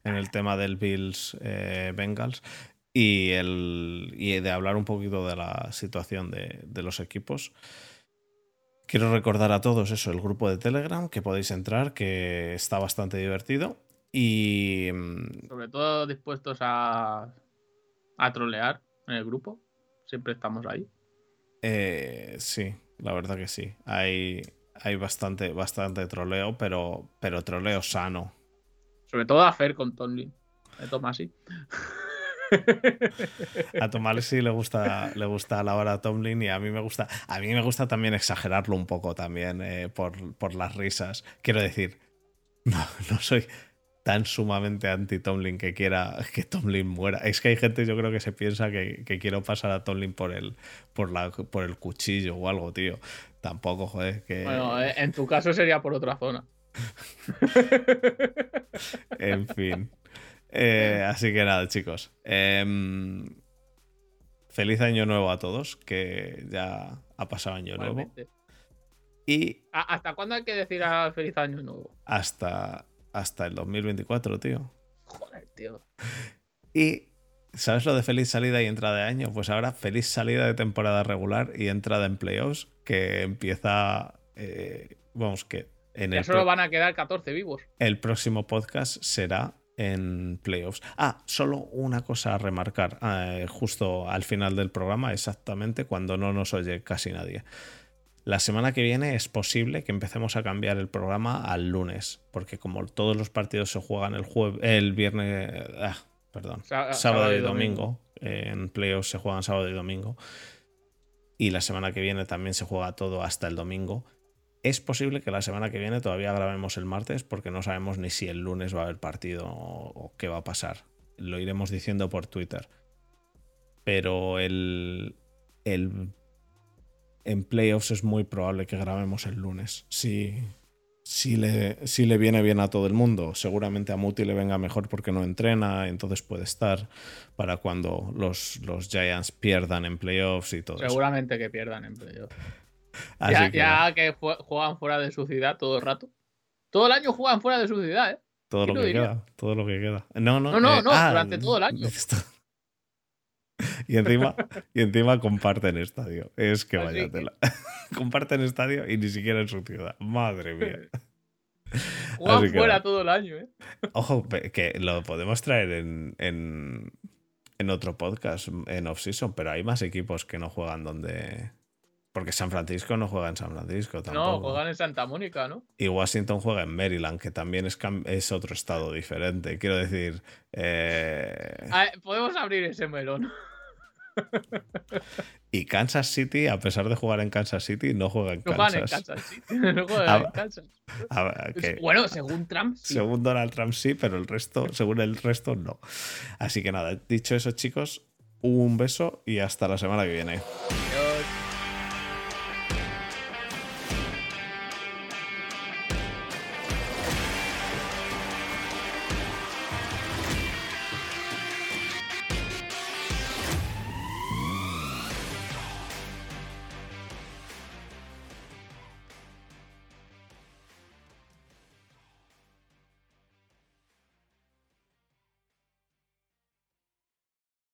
en el tema del Bills eh, Bengals. Y, el, y de hablar un poquito de la situación de, de los equipos. Quiero recordar a todos eso, el grupo de Telegram, que podéis entrar, que está bastante divertido. Y. Mm, Sobre todo dispuestos a, a trolear en el grupo. Siempre estamos ahí. Eh, sí, la verdad que sí. Hay, hay bastante, bastante troleo, pero, pero troleo sano. Sobre todo a Fer con Tony. De Tomasi. <laughs> <laughs> A Tomás sí le gusta, le gusta la hora Tomlin y a mí me gusta. A mí me gusta también exagerarlo un poco también eh, por, las risas. Quiero decir, no, no soy tan sumamente anti-Tomlin que quiera que Tomlin muera. Es que hay gente, yo creo que se piensa que, quiero pasar a Tomlin por el, por, la, por el cuchillo o algo, tío. Tampoco, joder. Que... Bueno, eh, en tu caso sería por otra zona. <laughs> en fin. Eh, así que nada, chicos. Em, feliz año nuevo a todos, que ya ha pasado año nuevo. Y. ¿Hasta cuándo hay que decir feliz año nuevo? Hasta, hasta el 2024, tío. Joder, tío. Y. ¿Sabes lo de feliz salida y entrada de año? Pues ahora feliz salida de temporada regular y entrada en playoffs, que empieza. Eh, vamos, que en ya solo van a quedar 14 vivos. El próximo podcast será en playoffs. Ah, solo una cosa a remarcar, eh, justo al final del programa, exactamente cuando no nos oye casi nadie. La semana que viene es posible que empecemos a cambiar el programa al lunes, porque como todos los partidos se juegan el, el viernes, ah, perdón, sábado, y domingo, en playoffs se juegan sábado y domingo, y la semana que viene también se juega todo hasta el domingo, es posible que la semana que viene todavía grabemos el martes porque no sabemos ni si el lunes va a haber partido o, qué va a pasar. Lo iremos diciendo por Twitter. Pero el, el en playoffs es muy probable que grabemos el lunes. Si, le, le viene bien a todo el mundo, seguramente a Muti le venga mejor porque no entrena, entonces puede estar para cuando los, los Giants pierdan en playoffs y todo Seguramente que pierdan en playoffs <laughs> ya, que... juegan fuera de su ciudad todo el rato. Todo el año juegan fuera de su ciudad, ¿eh? Todo lo que queda. Todo lo que queda. No, no, no, no, eh, no ah, durante todo el año. <laughs> Y encima, y encima comparten estadio. Es que vaya tela. <laughs> comparten estadio y ni siquiera en su ciudad. Madre mía. Juegan fuera todo el año, ¿eh? Ojo, que lo podemos traer en, en, en otro podcast, en off-season, pero hay más equipos que no juegan donde, porque San Francisco no juega en San Francisco tampoco. No, juegan en Santa Mónica, ¿no? Y Washington juega en Maryland, que también es, es otro estado diferente. Quiero decir. Eh, podemos abrir ese melón. Y Kansas City, a pesar de jugar en Kansas City, no juega en Kansas. No juegan en Kansas City. <laughs> No juegan en Kansas. Bueno, según Trump sí. Según Donald Trump sí, pero el resto, según el resto, no. Así que nada, dicho eso, chicos, un beso y hasta la semana que viene.